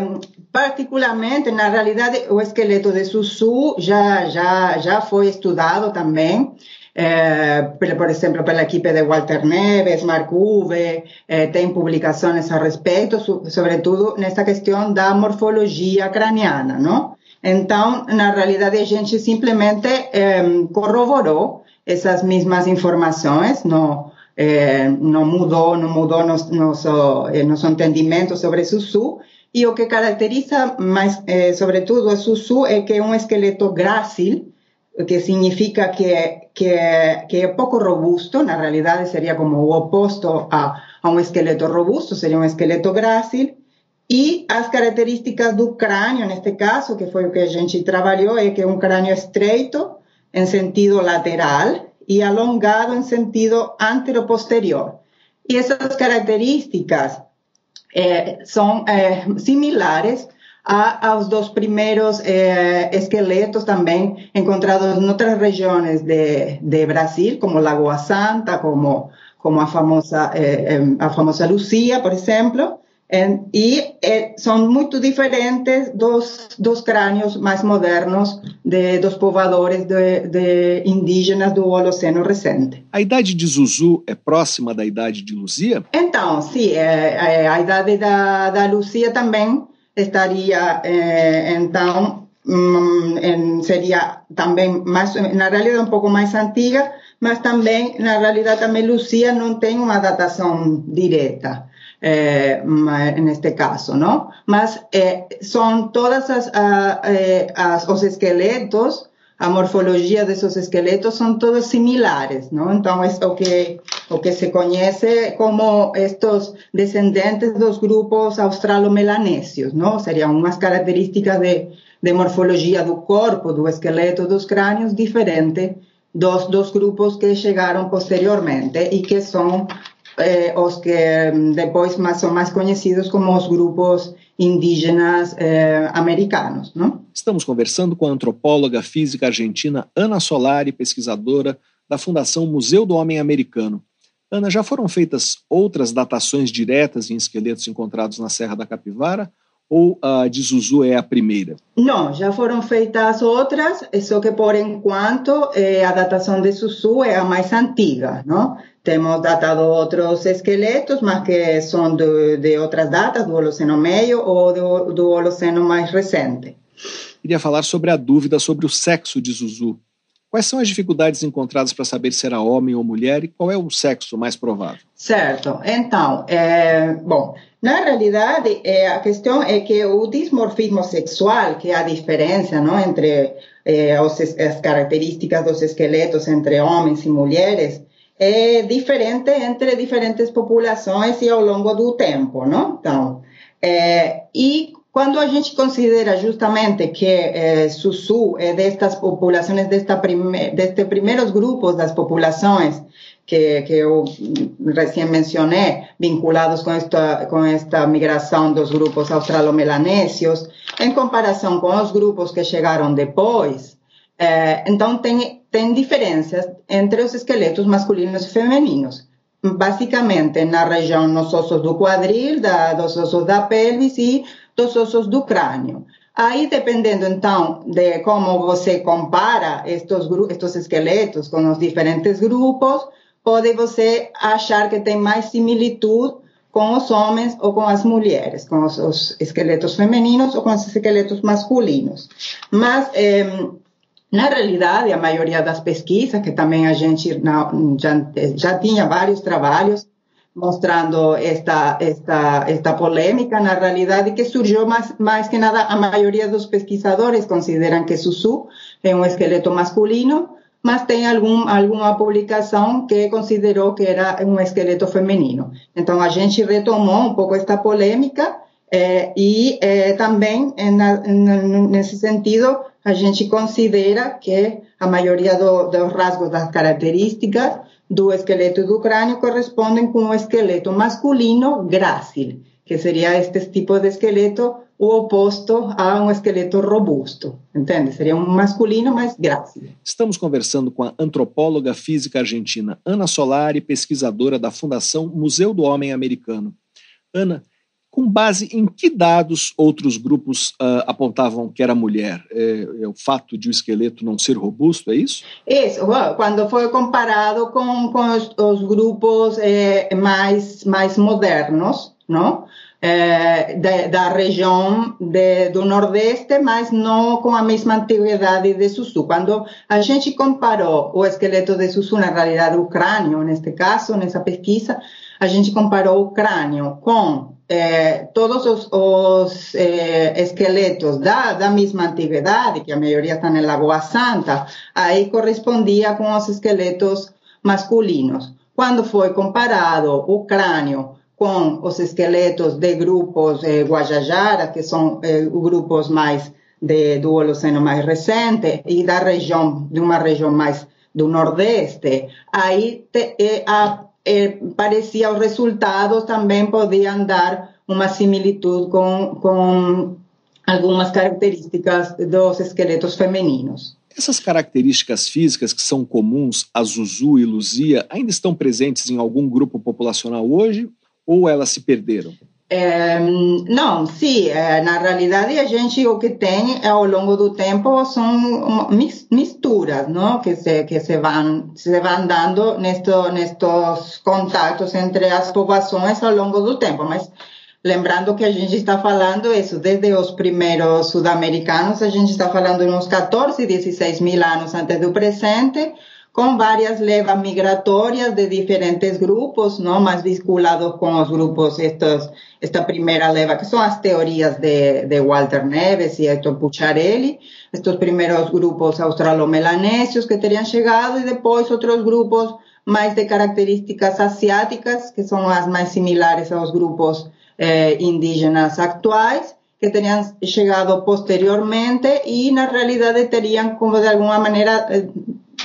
particularmente, na realidade, o esqueleto de Zuzu já, já, já foi estudado também eh, por exemplo, pela equipe de Walter Neves, Mark Uve, eh, tem publicações a respeito, sobretudo nessa questão da morfologia craniana, não? Então, na realidade, a gente simplesmente eh, corroborou essas mesmas informações, não, eh, não mudou, não mudou nosso, nosso, nosso entendimento sobre Sussu, e o que caracteriza mais, eh, sobretudo, a Sussu é que é um esqueleto grácil, que significa que, que, que, é pouco robusto, na realidade seria como o oposto a, a um esqueleto robusto, seria um esqueleto grácil, e as características do crânio, neste caso, que foi o que a gente trabalhou, é que é um crânio estreito em sentido lateral e alongado em sentido anteroposterior. E essas características eh, são eh, similares a, aos dos primeiros eh, esqueletos também encontrados em outras regiões de, de Brasil, como Lagoa Santa, como, como a, famosa, eh, a famosa Lucia, por exemplo, e eh, são muito diferentes dos, dos crânios mais modernos de, dos povoadores de, de indígenas do Holoceno recente. A idade de Zuzu é próxima da idade de Luzia? Então, sim, é, é, a idade da, da Luzia também estaria, eh, então, mm, en, seria também mais, na realidade um pouco mais antiga, mas também, na realidade, também Lucia não tem uma datação direta. Eh, neste caso, não? Mas eh, são todas as, as, os esqueletos a morfologia desses esqueletos são todos similares, não? Então, é o que, o que se conhece como estes descendentes dos grupos australo-melanésios, não? Seriam umas características de, de morfologia do corpo, do esqueleto, dos crânios, diferente dos, dos grupos que chegaram posteriormente e que são eh, os que depois mais, são mais conhecidos como os grupos indígenas eh, americanos. Não? Estamos conversando com a antropóloga física argentina Ana Solari, pesquisadora da Fundação Museu do Homem Americano. Ana, já foram feitas outras datações diretas em esqueletos encontrados na Serra da Capivara ou a de Zuzu é a primeira? Não, já foram feitas outras, só que por enquanto eh, a datação de Zuzu é a mais antiga, não? Temos datado outros esqueletos, mas que são de, de outras datas, do Holoceno Meio ou do, do Holoceno mais recente. Queria falar sobre a dúvida sobre o sexo de Zuzu. Quais são as dificuldades encontradas para saber se era homem ou mulher e qual é o sexo mais provável? Certo. Então, é, bom, na realidade, é, a questão é que o dismorfismo sexual, que é a diferença não, entre é, as características dos esqueletos entre homens e mulheres, é diferente entre diferentes populações e ao longo do tempo, não? Então, é, e quando a gente considera justamente que eh, Sussu é destas populações, desta prime, destes primeiros grupos das populações que, que eu recém mencionei, vinculados com esta, com esta migração dos grupos australomelanesios, em comparação com os grupos que chegaram depois, eh, então tem, tem diferenças entre os esqueletos masculinos e femininos. Basicamente na região nos ossos do quadril, da, dos ossos da pelvis e dos ossos do crânio. Aí, dependendo então de como você compara estes, estes esqueletos com os diferentes grupos, pode você achar que tem mais similitude com os homens ou com as mulheres, com os, os esqueletos femininos ou com os esqueletos masculinos. Mas, eh, na realidade, a maioria das pesquisas, que também a gente já, já tinha vários trabalhos, mostrando esta, esta, esta polêmica, na realidade, que surgiu mais, mais que nada, a maioria dos pesquisadores consideram que Sussu é um esqueleto masculino, mas tem algum, alguma publicação que considerou que era um esqueleto feminino. Então, a gente retomou um pouco esta polêmica eh, e eh, também, na, nesse sentido, a gente considera que a maioria do, dos rasgos, das características, do esqueleto do crânio correspondem com o esqueleto masculino grácil, que seria este tipo de esqueleto o oposto a um esqueleto robusto, entende? Seria um masculino mais grácil. Estamos conversando com a antropóloga física argentina Ana Solari, pesquisadora da Fundação Museu do Homem Americano. Ana, com base em que dados outros grupos uh, apontavam que era mulher? É, é, o fato de o esqueleto não ser robusto, é isso? Isso, quando foi comparado com, com os, os grupos eh, mais, mais modernos, não? Eh, de, da região de, do Nordeste, mas não com a mesma antiguidade de Sussu. Quando a gente comparou o esqueleto de Sussu, na realidade o crânio, neste caso, nessa pesquisa, a gente comparou o crânio com eh, todos os, os eh, esqueletos da, da mesma antiguidade, que a maioria está na Lagoa Santa, aí correspondia com os esqueletos masculinos. Quando foi comparado o crânio com os esqueletos de grupos eh, Guajajara, que são eh, grupos mais de, do Holoceno mais recente, e da região, de uma região mais do Nordeste, aí te, eh, a eh, parecia os resultados também podiam dar uma similitude com, com algumas características dos esqueletos femininos. Essas características físicas que são comuns a Zuzu e Luzia ainda estão presentes em algum grupo populacional hoje ou elas se perderam? É, não, sim, é, na realidade a gente o que tem ao longo do tempo são misturas, não? Que se que se vão se vão dando nestos nestes contatos entre as populações ao longo do tempo, mas lembrando que a gente está falando isso desde os primeiros sul-americanos, a gente está falando uns 14, 16 mil anos antes do presente com várias levas migratórias de diferentes grupos, não, mais vinculados com os grupos, estos, esta primeira leva, que são as teorias de, de Walter Neves e Hector Pucciarelli, estes primeiros grupos australomelanesios que teriam chegado e depois outros grupos mais de características asiáticas, que são as mais similares aos grupos eh, indígenas actuais, que teriam chegado posteriormente e na realidade teriam como de alguma maneira eh,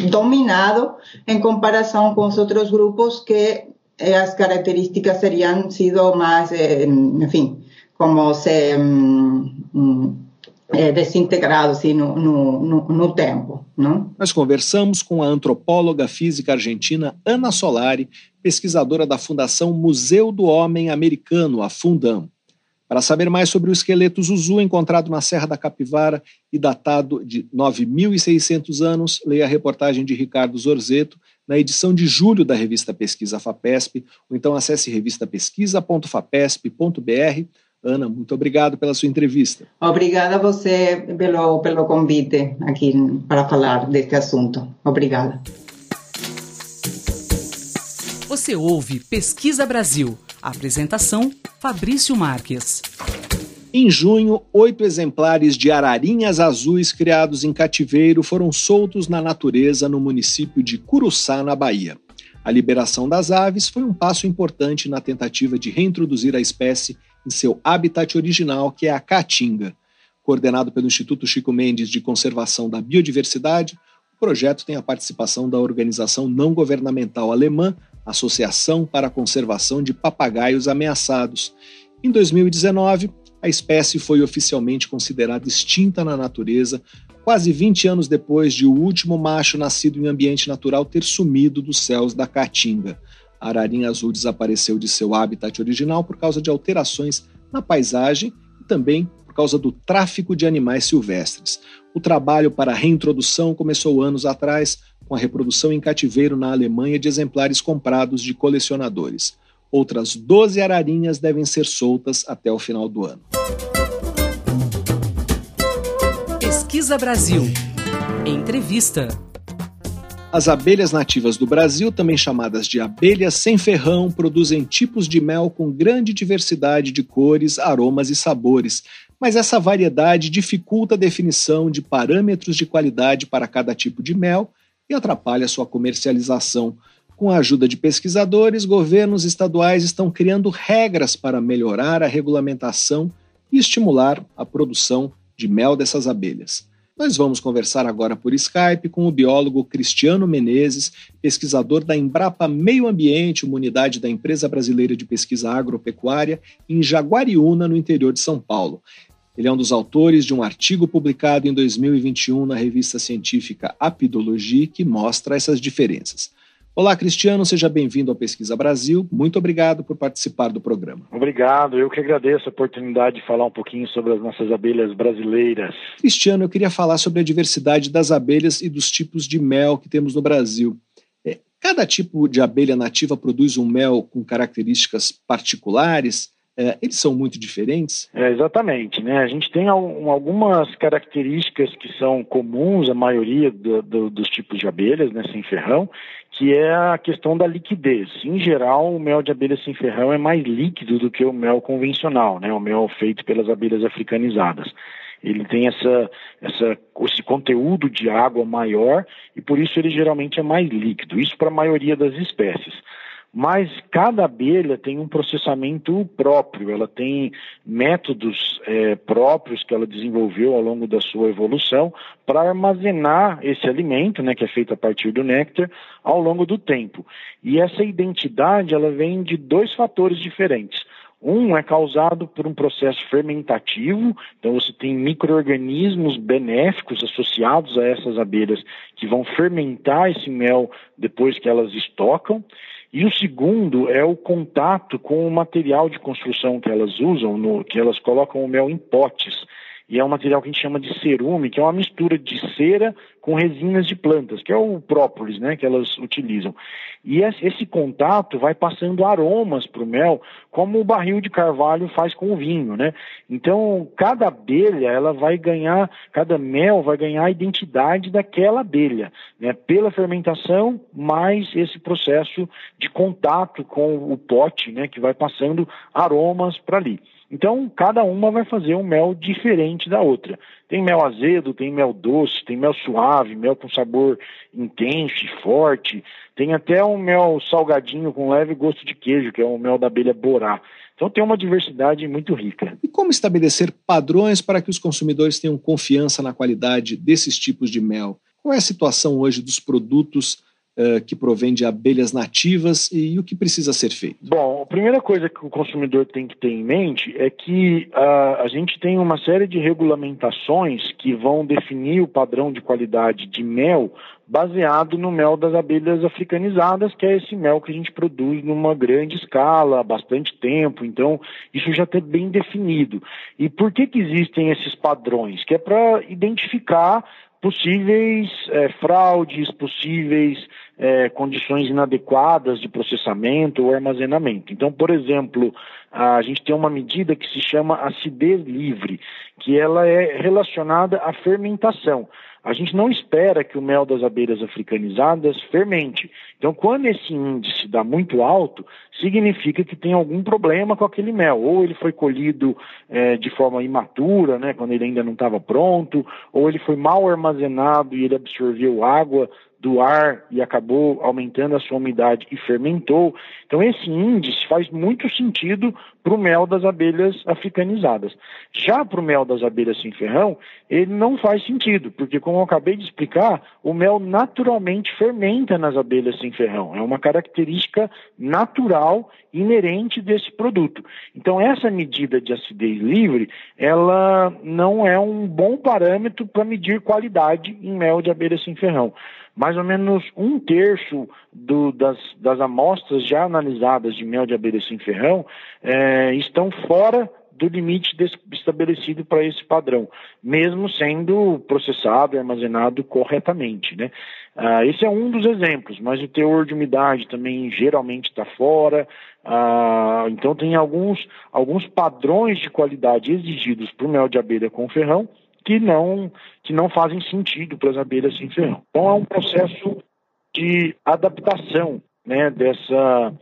dominado en comparación con los otros grupos que las eh, características serían sido más, eh, en fin, como se mm, mm, eh, desintegrado assim, no, no, no, tempo. Não? Nós conversamos com a antropóloga física argentina Ana Solari, pesquisadora da Fundação Museu do Homem Americano, a Fundam. Para saber mais sobre o esqueleto Zuzu encontrado na Serra da Capivara e datado de 9.600 anos, leia a reportagem de Ricardo Zorzeto na edição de julho da revista Pesquisa FAPESP, ou então acesse revistapesquisa.fapesp.br. Ana, muito obrigado pela sua entrevista. Obrigada a você pelo, pelo convite aqui para falar deste assunto. Obrigada. Você ouve Pesquisa Brasil Apresentação: Fabrício Marques. Em junho, oito exemplares de ararinhas azuis criados em cativeiro foram soltos na natureza no município de Curuçá, na Bahia. A liberação das aves foi um passo importante na tentativa de reintroduzir a espécie em seu habitat original, que é a caatinga. Coordenado pelo Instituto Chico Mendes de Conservação da Biodiversidade, o projeto tem a participação da organização não governamental alemã Associação para a Conservação de Papagaios Ameaçados. Em 2019, a espécie foi oficialmente considerada extinta na natureza, quase 20 anos depois de o último macho nascido em ambiente natural ter sumido dos céus da Caatinga. A ararinha azul desapareceu de seu habitat original por causa de alterações na paisagem e também por causa do tráfico de animais silvestres. O trabalho para a reintrodução começou anos atrás, com a reprodução em cativeiro na Alemanha de exemplares comprados de colecionadores. Outras 12 ararinhas devem ser soltas até o final do ano. Pesquisa Brasil. Entrevista. As abelhas nativas do Brasil, também chamadas de abelhas sem ferrão, produzem tipos de mel com grande diversidade de cores, aromas e sabores. Mas essa variedade dificulta a definição de parâmetros de qualidade para cada tipo de mel e atrapalha sua comercialização. Com a ajuda de pesquisadores, governos estaduais estão criando regras para melhorar a regulamentação e estimular a produção de mel dessas abelhas. Nós vamos conversar agora por Skype com o biólogo Cristiano Menezes, pesquisador da Embrapa Meio Ambiente, uma unidade da Empresa Brasileira de Pesquisa Agropecuária, em Jaguariúna, no interior de São Paulo. Ele é um dos autores de um artigo publicado em 2021 na revista científica Apidologia que mostra essas diferenças. Olá, Cristiano, seja bem-vindo ao Pesquisa Brasil. Muito obrigado por participar do programa. Obrigado, eu que agradeço a oportunidade de falar um pouquinho sobre as nossas abelhas brasileiras. Cristiano, eu queria falar sobre a diversidade das abelhas e dos tipos de mel que temos no Brasil. É, cada tipo de abelha nativa produz um mel com características particulares. É, eles são muito diferentes? É, exatamente. Né? A gente tem algumas características que são comuns à maioria do, do, dos tipos de abelhas, né, sem ferrão, que é a questão da liquidez. Em geral, o mel de abelha sem ferrão é mais líquido do que o mel convencional, né? o mel feito pelas abelhas africanizadas. Ele tem essa, essa, esse conteúdo de água maior e por isso ele geralmente é mais líquido. Isso para a maioria das espécies mas cada abelha tem um processamento próprio, ela tem métodos é, próprios que ela desenvolveu ao longo da sua evolução para armazenar esse alimento, né, que é feito a partir do néctar, ao longo do tempo. E essa identidade ela vem de dois fatores diferentes. Um é causado por um processo fermentativo, então você tem micro-organismos benéficos associados a essas abelhas que vão fermentar esse mel depois que elas estocam. E o segundo é o contato com o material de construção que elas usam, no, que elas colocam o mel em potes e é um material que a gente chama de cerume, que é uma mistura de cera com resinas de plantas, que é o própolis, né, que elas utilizam. E esse contato vai passando aromas para o mel, como o barril de carvalho faz com o vinho, né? Então, cada abelha, ela vai ganhar, cada mel vai ganhar a identidade daquela abelha, né? Pela fermentação, mais esse processo de contato com o pote, né, que vai passando aromas para ali. Então, cada uma vai fazer um mel diferente da outra. Tem mel azedo, tem mel doce, tem mel suave, mel com sabor intenso e forte. Tem até um mel salgadinho com leve gosto de queijo, que é o mel da abelha borá. Então tem uma diversidade muito rica. E como estabelecer padrões para que os consumidores tenham confiança na qualidade desses tipos de mel? Qual é a situação hoje dos produtos que provém de abelhas nativas e, e o que precisa ser feito? Bom, a primeira coisa que o consumidor tem que ter em mente é que uh, a gente tem uma série de regulamentações que vão definir o padrão de qualidade de mel baseado no mel das abelhas africanizadas, que é esse mel que a gente produz numa grande escala, há bastante tempo. Então, isso já está bem definido. E por que, que existem esses padrões? Que é para identificar possíveis é, fraudes, possíveis é, condições inadequadas de processamento ou armazenamento. Então, por exemplo, a gente tem uma medida que se chama acidez livre, que ela é relacionada à fermentação. A gente não espera que o mel das abelhas africanizadas fermente. Então, quando esse índice dá muito alto, significa que tem algum problema com aquele mel. Ou ele foi colhido é, de forma imatura, né, quando ele ainda não estava pronto, ou ele foi mal armazenado e ele absorveu água do ar e acabou aumentando a sua umidade e fermentou. Então, esse índice faz muito sentido para o mel das abelhas africanizadas. Já para o mel das abelhas sem ferrão, ele não faz sentido, porque, como eu acabei de explicar, o mel naturalmente fermenta nas abelhas sem ferrão. É uma característica natural inerente desse produto. Então, essa medida de acidez livre, ela não é um bom parâmetro para medir qualidade em mel de abelha sem ferrão mais ou menos um terço do, das, das, amostras já analisadas de mel de abelha sem ferrão é, estão fora do limite estabelecido para esse padrão, mesmo sendo processado e armazenado corretamente. Né? Ah, esse é um dos exemplos, mas o teor de umidade também geralmente está fora. Ah, então tem alguns, alguns padrões de qualidade exigidos para o mel de abelha com ferrão que não, que não fazem sentido para as abelhas sem ferrão. Então é um processo de adaptação né, dessa,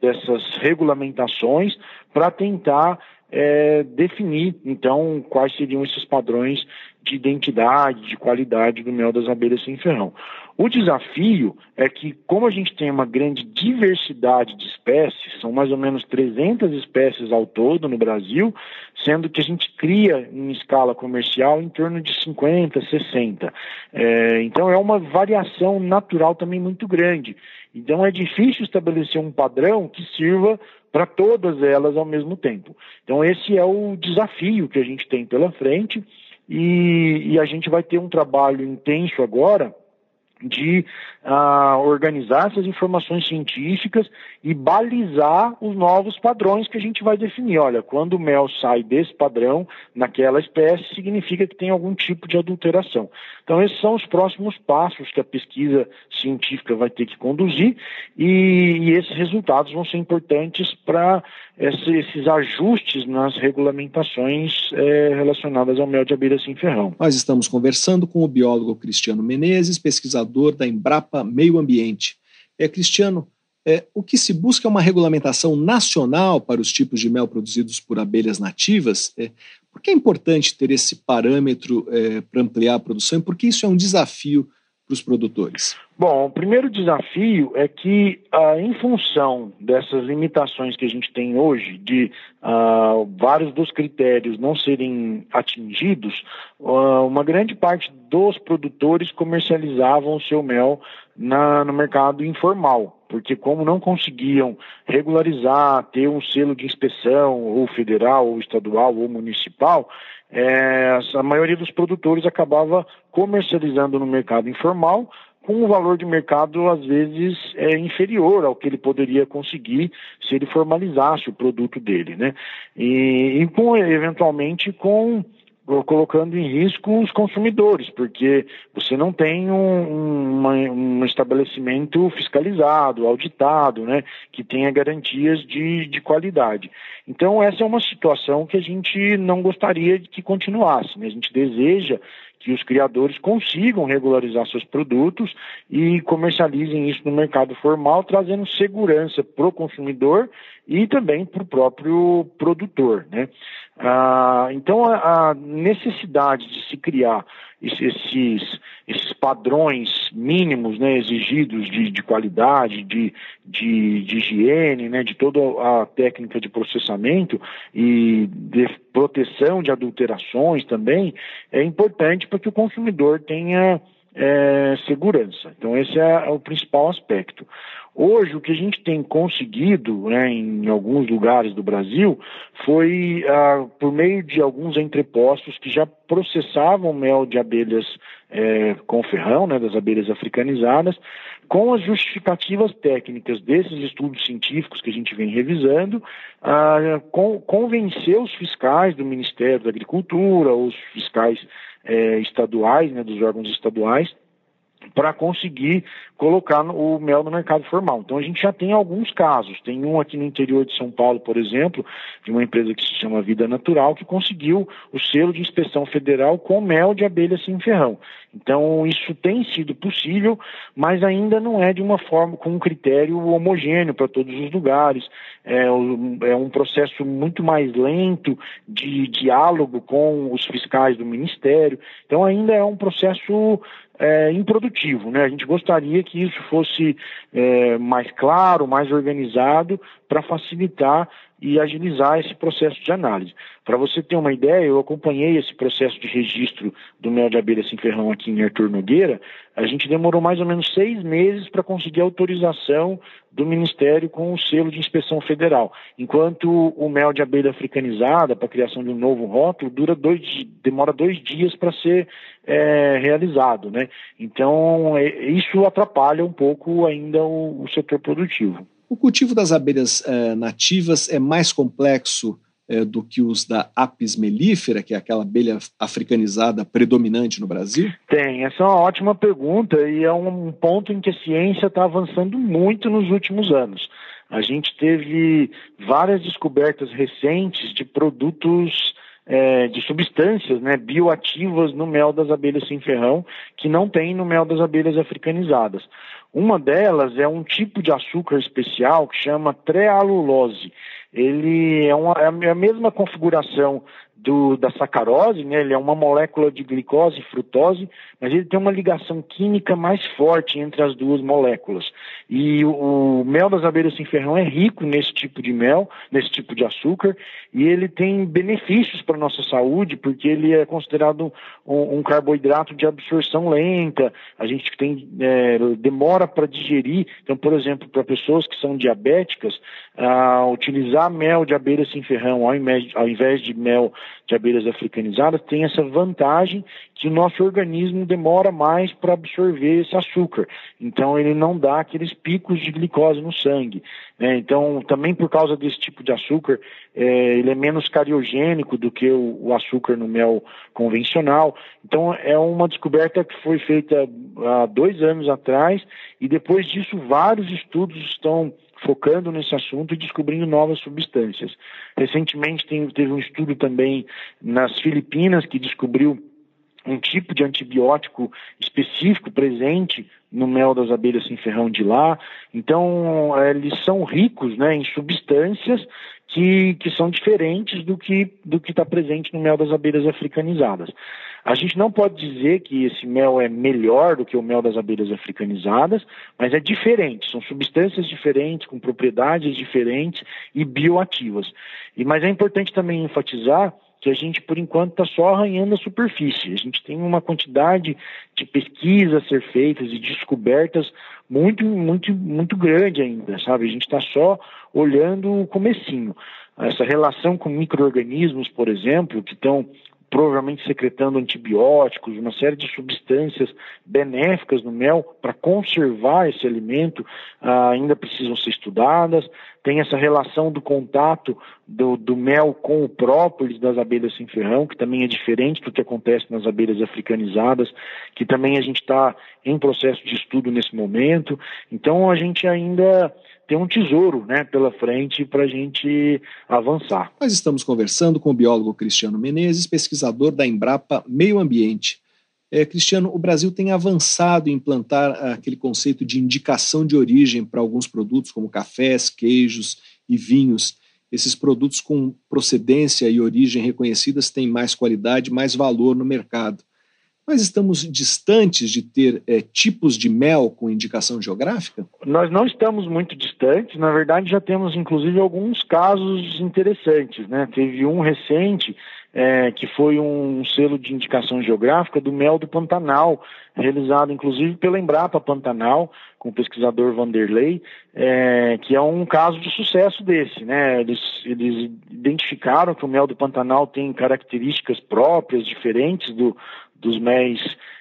dessas regulamentações para tentar é, definir, então, quais seriam esses padrões de identidade, de qualidade do mel das abelhas sem ferrão. O desafio é que, como a gente tem uma grande diversidade de espécies, são mais ou menos 300 espécies ao todo no Brasil, sendo que a gente cria em escala comercial em torno de 50, 60. É, então é uma variação natural também muito grande. Então é difícil estabelecer um padrão que sirva para todas elas ao mesmo tempo. Então esse é o desafio que a gente tem pela frente e, e a gente vai ter um trabalho intenso agora de uh, organizar essas informações científicas e balizar os novos padrões que a gente vai definir. Olha, quando o mel sai desse padrão naquela espécie, significa que tem algum tipo de adulteração. Então, esses são os próximos passos que a pesquisa científica vai ter que conduzir e, e esses resultados vão ser importantes para esses ajustes nas regulamentações é, relacionadas ao mel de abelha sem ferrão. Nós estamos conversando com o biólogo Cristiano Menezes, pesquisador da Embrapa Meio Ambiente. É, Cristiano, é, o que se busca é uma regulamentação nacional para os tipos de mel produzidos por abelhas nativas. É, por que é importante ter esse parâmetro é, para ampliar a produção e por que isso é um desafio para os produtores? Bom, o primeiro desafio é que, ah, em função dessas limitações que a gente tem hoje, de ah, vários dos critérios não serem atingidos, ah, uma grande parte dos produtores comercializavam o seu mel na, no mercado informal, porque como não conseguiam regularizar, ter um selo de inspeção, ou federal, ou estadual, ou municipal, é, a maioria dos produtores acabava comercializando no mercado informal com um valor de mercado às vezes é inferior ao que ele poderia conseguir se ele formalizasse o produto dele, né? E, e com, eventualmente com colocando em risco os consumidores, porque você não tem um, uma, um estabelecimento fiscalizado, auditado, né, que tenha garantias de, de qualidade. Então, essa é uma situação que a gente não gostaria que continuasse. Né? A gente deseja que os criadores consigam regularizar seus produtos e comercializem isso no mercado formal, trazendo segurança para o consumidor e também para o próprio produtor. Né? Ah, então, a, a, necessidade de se criar esses, esses padrões mínimos né, exigidos de, de qualidade, de, de, de, higiene, né, de toda a técnica de processamento e de proteção de adulterações também, é importante para que o consumidor tenha é, segurança. Então, esse é, o principal aspecto. Hoje, o que a gente tem conseguido né, em alguns lugares do Brasil foi ah, por meio de alguns entrepostos que já processavam mel de abelhas é, com ferrão, né, das abelhas africanizadas, com as justificativas técnicas desses estudos científicos que a gente vem revisando, ah, com, convencer os fiscais do Ministério da Agricultura, os fiscais é, estaduais, né, dos órgãos estaduais, para conseguir colocar o mel no mercado formal. Então a gente já tem alguns casos. Tem um aqui no interior de São Paulo, por exemplo, de uma empresa que se chama Vida Natural, que conseguiu o selo de inspeção federal com mel de abelha sem ferrão. Então isso tem sido possível, mas ainda não é de uma forma com um critério homogêneo para todos os lugares. É, é um processo muito mais lento de diálogo com os fiscais do Ministério. Então ainda é um processo é, improdutivo. Né? A gente gostaria que isso fosse é, mais claro, mais organizado, para facilitar e agilizar esse processo de análise. Para você ter uma ideia, eu acompanhei esse processo de registro do mel de abelha sem ferrão aqui em Arthur Nogueira. A gente demorou mais ou menos seis meses para conseguir autorização do Ministério com o selo de inspeção federal, enquanto o mel de abelha africanizada para a criação de um novo rótulo dura dois, demora dois dias para ser é, realizado, né? Então é, isso atrapalha um pouco ainda o, o setor produtivo. O cultivo das abelhas eh, nativas é mais complexo eh, do que os da Apis mellifera, que é aquela abelha africanizada predominante no Brasil? Tem, essa é uma ótima pergunta e é um ponto em que a ciência está avançando muito nos últimos anos. A gente teve várias descobertas recentes de produtos é, de substâncias né, bioativas no mel das abelhas sem ferrão que não tem no mel das abelhas africanizadas. Uma delas é um tipo de açúcar especial que chama trealulose. Ele é, uma, é a mesma configuração do, da sacarose, né? ele é uma molécula de glicose e frutose, mas ele tem uma ligação química mais forte entre as duas moléculas. E o, o mel das abelhas sem ferrão é rico nesse tipo de mel, nesse tipo de açúcar, e ele tem benefícios para a nossa saúde, porque ele é considerado um, um carboidrato de absorção lenta, a gente tem é, demora para digerir. Então, por exemplo, para pessoas que são diabéticas, utilizar mel de abelha sem ferrão ao invés, ao invés de mel de abelhas africanizadas tem essa vantagem que o nosso organismo demora mais para absorver esse açúcar. Então ele não dá aqueles picos de glicose no sangue. Né? Então, também por causa desse tipo de açúcar, é, ele é menos cariogênico do que o, o, açúcar no mel convencional. Então, é uma descoberta que foi feita há dois anos atrás, e depois disso, vários estudos estão focando nesse assunto e descobrindo novas substâncias. Recentemente tem, teve um estudo também nas Filipinas que descobriu um tipo de antibiótico específico presente no mel das abelhas sem ferrão de lá. Então, eles são ricos né, em substâncias que, que são diferentes do que do que está presente no mel das abelhas africanizadas. A gente não pode dizer que esse mel é melhor do que o mel das abelhas africanizadas, mas é diferente, são substâncias diferentes, com propriedades diferentes e bioativas. E, mas é importante também enfatizar que a gente, por enquanto, está só arranhando a superfície. A gente tem uma quantidade de pesquisas a ser feitas e descobertas muito, muito, muito grande ainda, sabe? A gente está só olhando o comecinho. Essa relação com micro-organismos, por exemplo, que estão provavelmente secretando antibióticos, uma série de substâncias benéficas no mel para conservar esse alimento, ah, ainda precisam ser estudadas. Tem essa relação do contato do, do, mel com o própolis das abelhas sem ferrão, que também é diferente do que acontece nas abelhas africanizadas, que também a gente está em processo de estudo nesse momento. Então a gente ainda tem um tesouro né, pela frente para a gente avançar. Nós estamos conversando com o biólogo Cristiano Menezes, pesquisador da Embrapa Meio Ambiente. É, Cristiano, o Brasil tem avançado em implantar aquele conceito de indicação de origem para alguns produtos, como cafés, queijos e vinhos. Esses produtos com procedência e origem reconhecidas têm mais qualidade, mais valor no mercado. Nós estamos distantes de ter é, tipos de mel com indicação geográfica? Nós não estamos muito distantes, na verdade já temos inclusive alguns casos interessantes. Né? Teve um recente é, que foi um selo de indicação geográfica do mel do Pantanal, realizado inclusive pela Embrapa Pantanal, com o pesquisador Vanderlei, é, que é um caso de sucesso desse. Né? Eles, eles identificaram que o mel do Pantanal tem características próprias, diferentes do, dos méis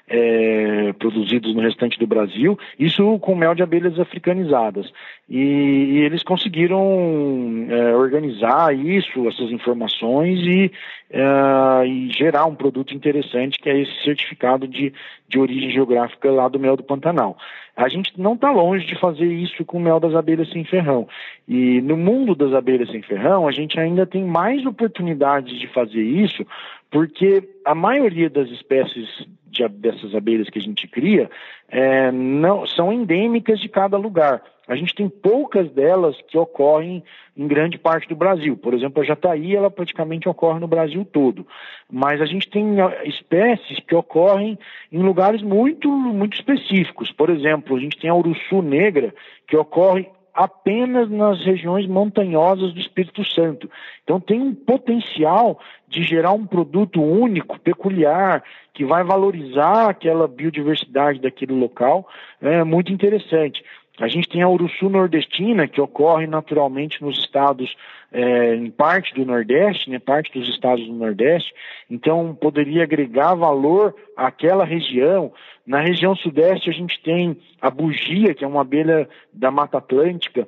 é, produzidos no restante do Brasil, isso com mel de abelhas africanizadas. E, e eles conseguiram é, organizar isso, essas informações e, é, e, gerar um produto interessante que é esse certificado de, de origem geográfica lá do mel do Pantanal. A gente não está longe de fazer isso com o mel das abelhas sem ferrão. E no mundo das abelhas sem ferrão, a gente ainda tem mais oportunidades de fazer isso, porque a maioria das espécies de, dessas abelhas que a gente cria é, não, são endêmicas de cada lugar. a gente tem poucas delas que ocorrem em grande parte do Brasil. Por exemplo, a jataí, ela praticamente ocorre no Brasil todo. Mas a gente tem espécies que ocorrem em lugares muito, muito específicos. Por exemplo, a gente tem a uruçu negra, que ocorre apenas nas regiões montanhosas do Espírito Santo. Então tem um potencial de gerar um produto único, peculiar, que vai valorizar aquela biodiversidade daquele local, é muito interessante. A gente tem a Uruçu nordestina, que ocorre naturalmente nos estados, é, em parte do Nordeste, né, parte dos estados do Nordeste, então poderia agregar valor àquela região. Na região Sudeste, a gente tem a bugia, que é uma abelha da Mata Atlântica,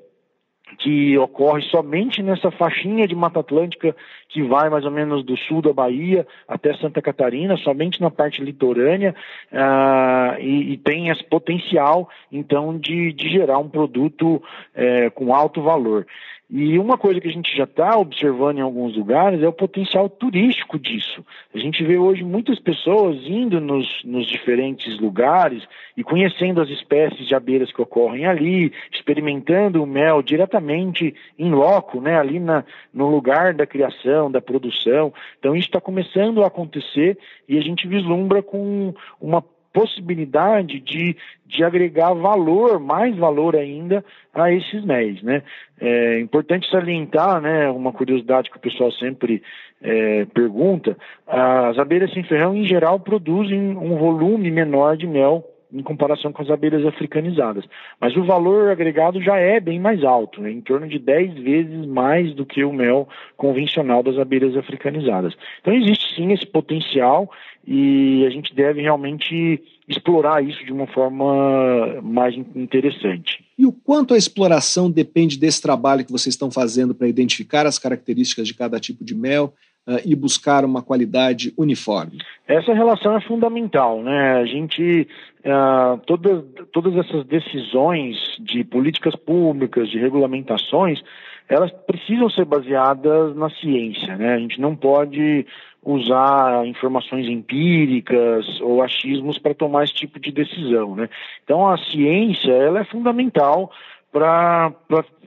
que ocorre somente nessa faixinha de Mata Atlântica que vai mais ou menos do sul da Bahia até Santa Catarina, somente na parte litorânea, uh, e, e, tem esse potencial, então, de, de gerar um produto é, com alto valor. E uma coisa que a gente já está observando em alguns lugares é o potencial turístico disso. A gente vê hoje muitas pessoas indo nos, nos diferentes lugares e conhecendo as espécies de abelhas que ocorrem ali, experimentando o mel diretamente em loco, né, ali na, no lugar da criação, da produção. Então isso está começando a acontecer e a gente vislumbra com uma possibilidade de, de agregar valor, mais valor ainda, a esses MEIs. Né? É importante salientar, né, uma curiosidade que o pessoal sempre é, pergunta, as abelhas sem ferrão, em geral, produzem um volume menor de mel em comparação com as abelhas africanizadas. Mas o valor agregado já é bem mais alto, né, em torno de 10 vezes mais do que o mel convencional das abelhas africanizadas. Então existe sim esse potencial e a gente deve realmente explorar isso de uma forma mais interessante. E o quanto a exploração depende desse trabalho que vocês estão fazendo para identificar as características de cada tipo de mel uh, e buscar uma qualidade uniforme? Essa relação é fundamental, né? A gente uh, todas todas essas decisões de políticas públicas, de regulamentações, elas precisam ser baseadas na ciência, né? A gente não pode usar informações empíricas ou achismos para tomar esse tipo de decisão, né? Então a ciência ela é fundamental para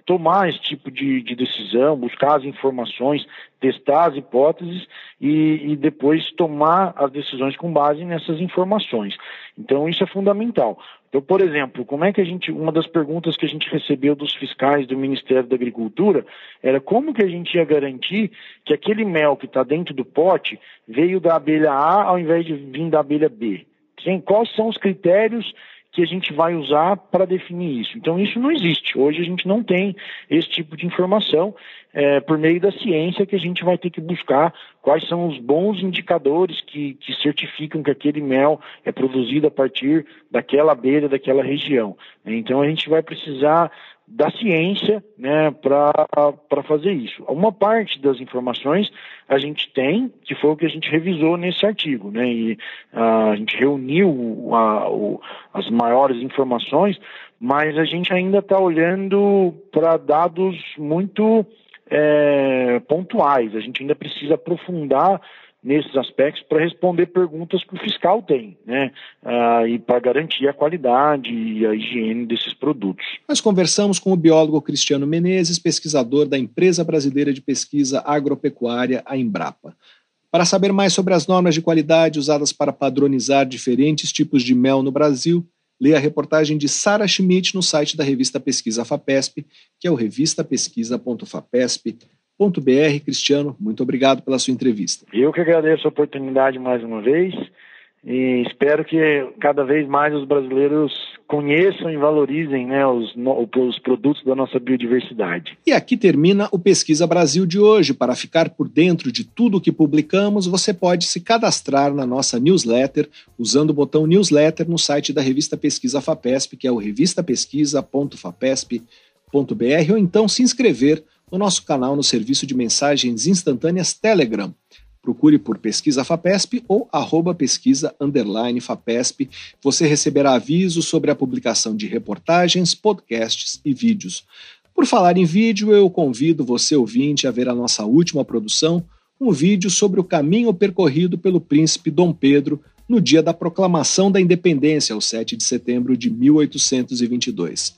tomar esse tipo de, de, decisão, buscar as informações, testar as hipóteses e, e, depois tomar as decisões com base nessas informações. Então isso é fundamental. Então, por exemplo, como é que a gente, uma das perguntas que a gente recebeu dos fiscais do Ministério da Agricultura era como que a gente ia garantir que aquele mel que está dentro do pote veio da abelha A ao invés de vir da abelha B? Quais são os critérios que a gente vai usar para definir isso. Então, isso não existe. Hoje a gente não tem esse tipo de informação é, por meio da ciência que a gente vai ter que buscar quais são os bons indicadores que, que certificam que aquele mel é produzido a partir daquela abelha, daquela região. Então, a gente vai precisar da ciência né, para fazer isso. Uma parte das informações a gente tem, que foi o que a gente revisou nesse artigo, né, e uh, a gente reuniu a, o, as maiores informações, mas a gente ainda está olhando para dados muito é, pontuais, a gente ainda precisa aprofundar nesses aspectos para responder perguntas que o fiscal tem, né? Ah, e para garantir a qualidade e a higiene desses produtos. Nós conversamos com o biólogo Cristiano Menezes, pesquisador da Empresa Brasileira de Pesquisa Agropecuária, a Embrapa. Para saber mais sobre as normas de qualidade usadas para padronizar diferentes tipos de mel no Brasil, leia a reportagem de Sara Schmidt no site da revista Pesquisa FAPESP, que é o revistapesquisa.fapesp.com br Cristiano, muito obrigado pela sua entrevista. Eu que agradeço a oportunidade mais uma vez e espero que cada vez mais os brasileiros conheçam e valorizem né, os, os produtos da nossa biodiversidade. E aqui termina o Pesquisa Brasil de hoje. Para ficar por dentro de tudo o que publicamos, você pode se cadastrar na nossa newsletter usando o botão newsletter no site da revista Pesquisa FAPESP, que é o revistapesquisa.fapesp.br, ou então se inscrever no nosso canal no serviço de mensagens instantâneas Telegram. Procure por Pesquisa FAPESP ou arroba pesquisa FAPESP. Você receberá avisos sobre a publicação de reportagens, podcasts e vídeos. Por falar em vídeo, eu convido você, ouvinte, a ver a nossa última produção, um vídeo sobre o caminho percorrido pelo príncipe Dom Pedro no dia da proclamação da independência, o 7 de setembro de 1822.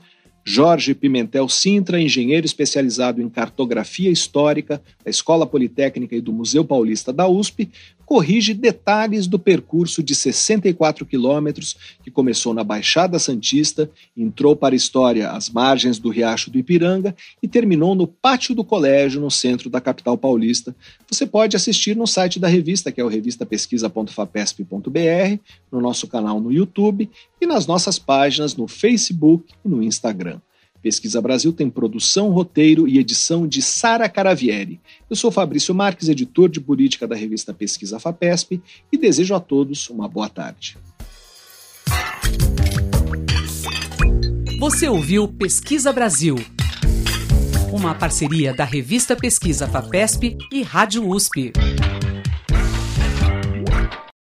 Jorge Pimentel Sintra, engenheiro especializado em cartografia histórica da Escola Politécnica e do Museu Paulista da USP, corrige detalhes do percurso de 64 quilômetros que começou na Baixada Santista, entrou para a história às margens do Riacho do Ipiranga e terminou no pátio do colégio, no centro da capital paulista. Você pode assistir no site da revista, que é o revistapesquisa.fapesp.br, no nosso canal no YouTube e nas nossas páginas no Facebook e no Instagram. Pesquisa Brasil tem produção, roteiro e edição de Sara Caravieri. Eu sou Fabrício Marques, editor de política da revista Pesquisa FAPESP, e desejo a todos uma boa tarde. Você ouviu Pesquisa Brasil, uma parceria da revista Pesquisa FAPESP e Rádio USP.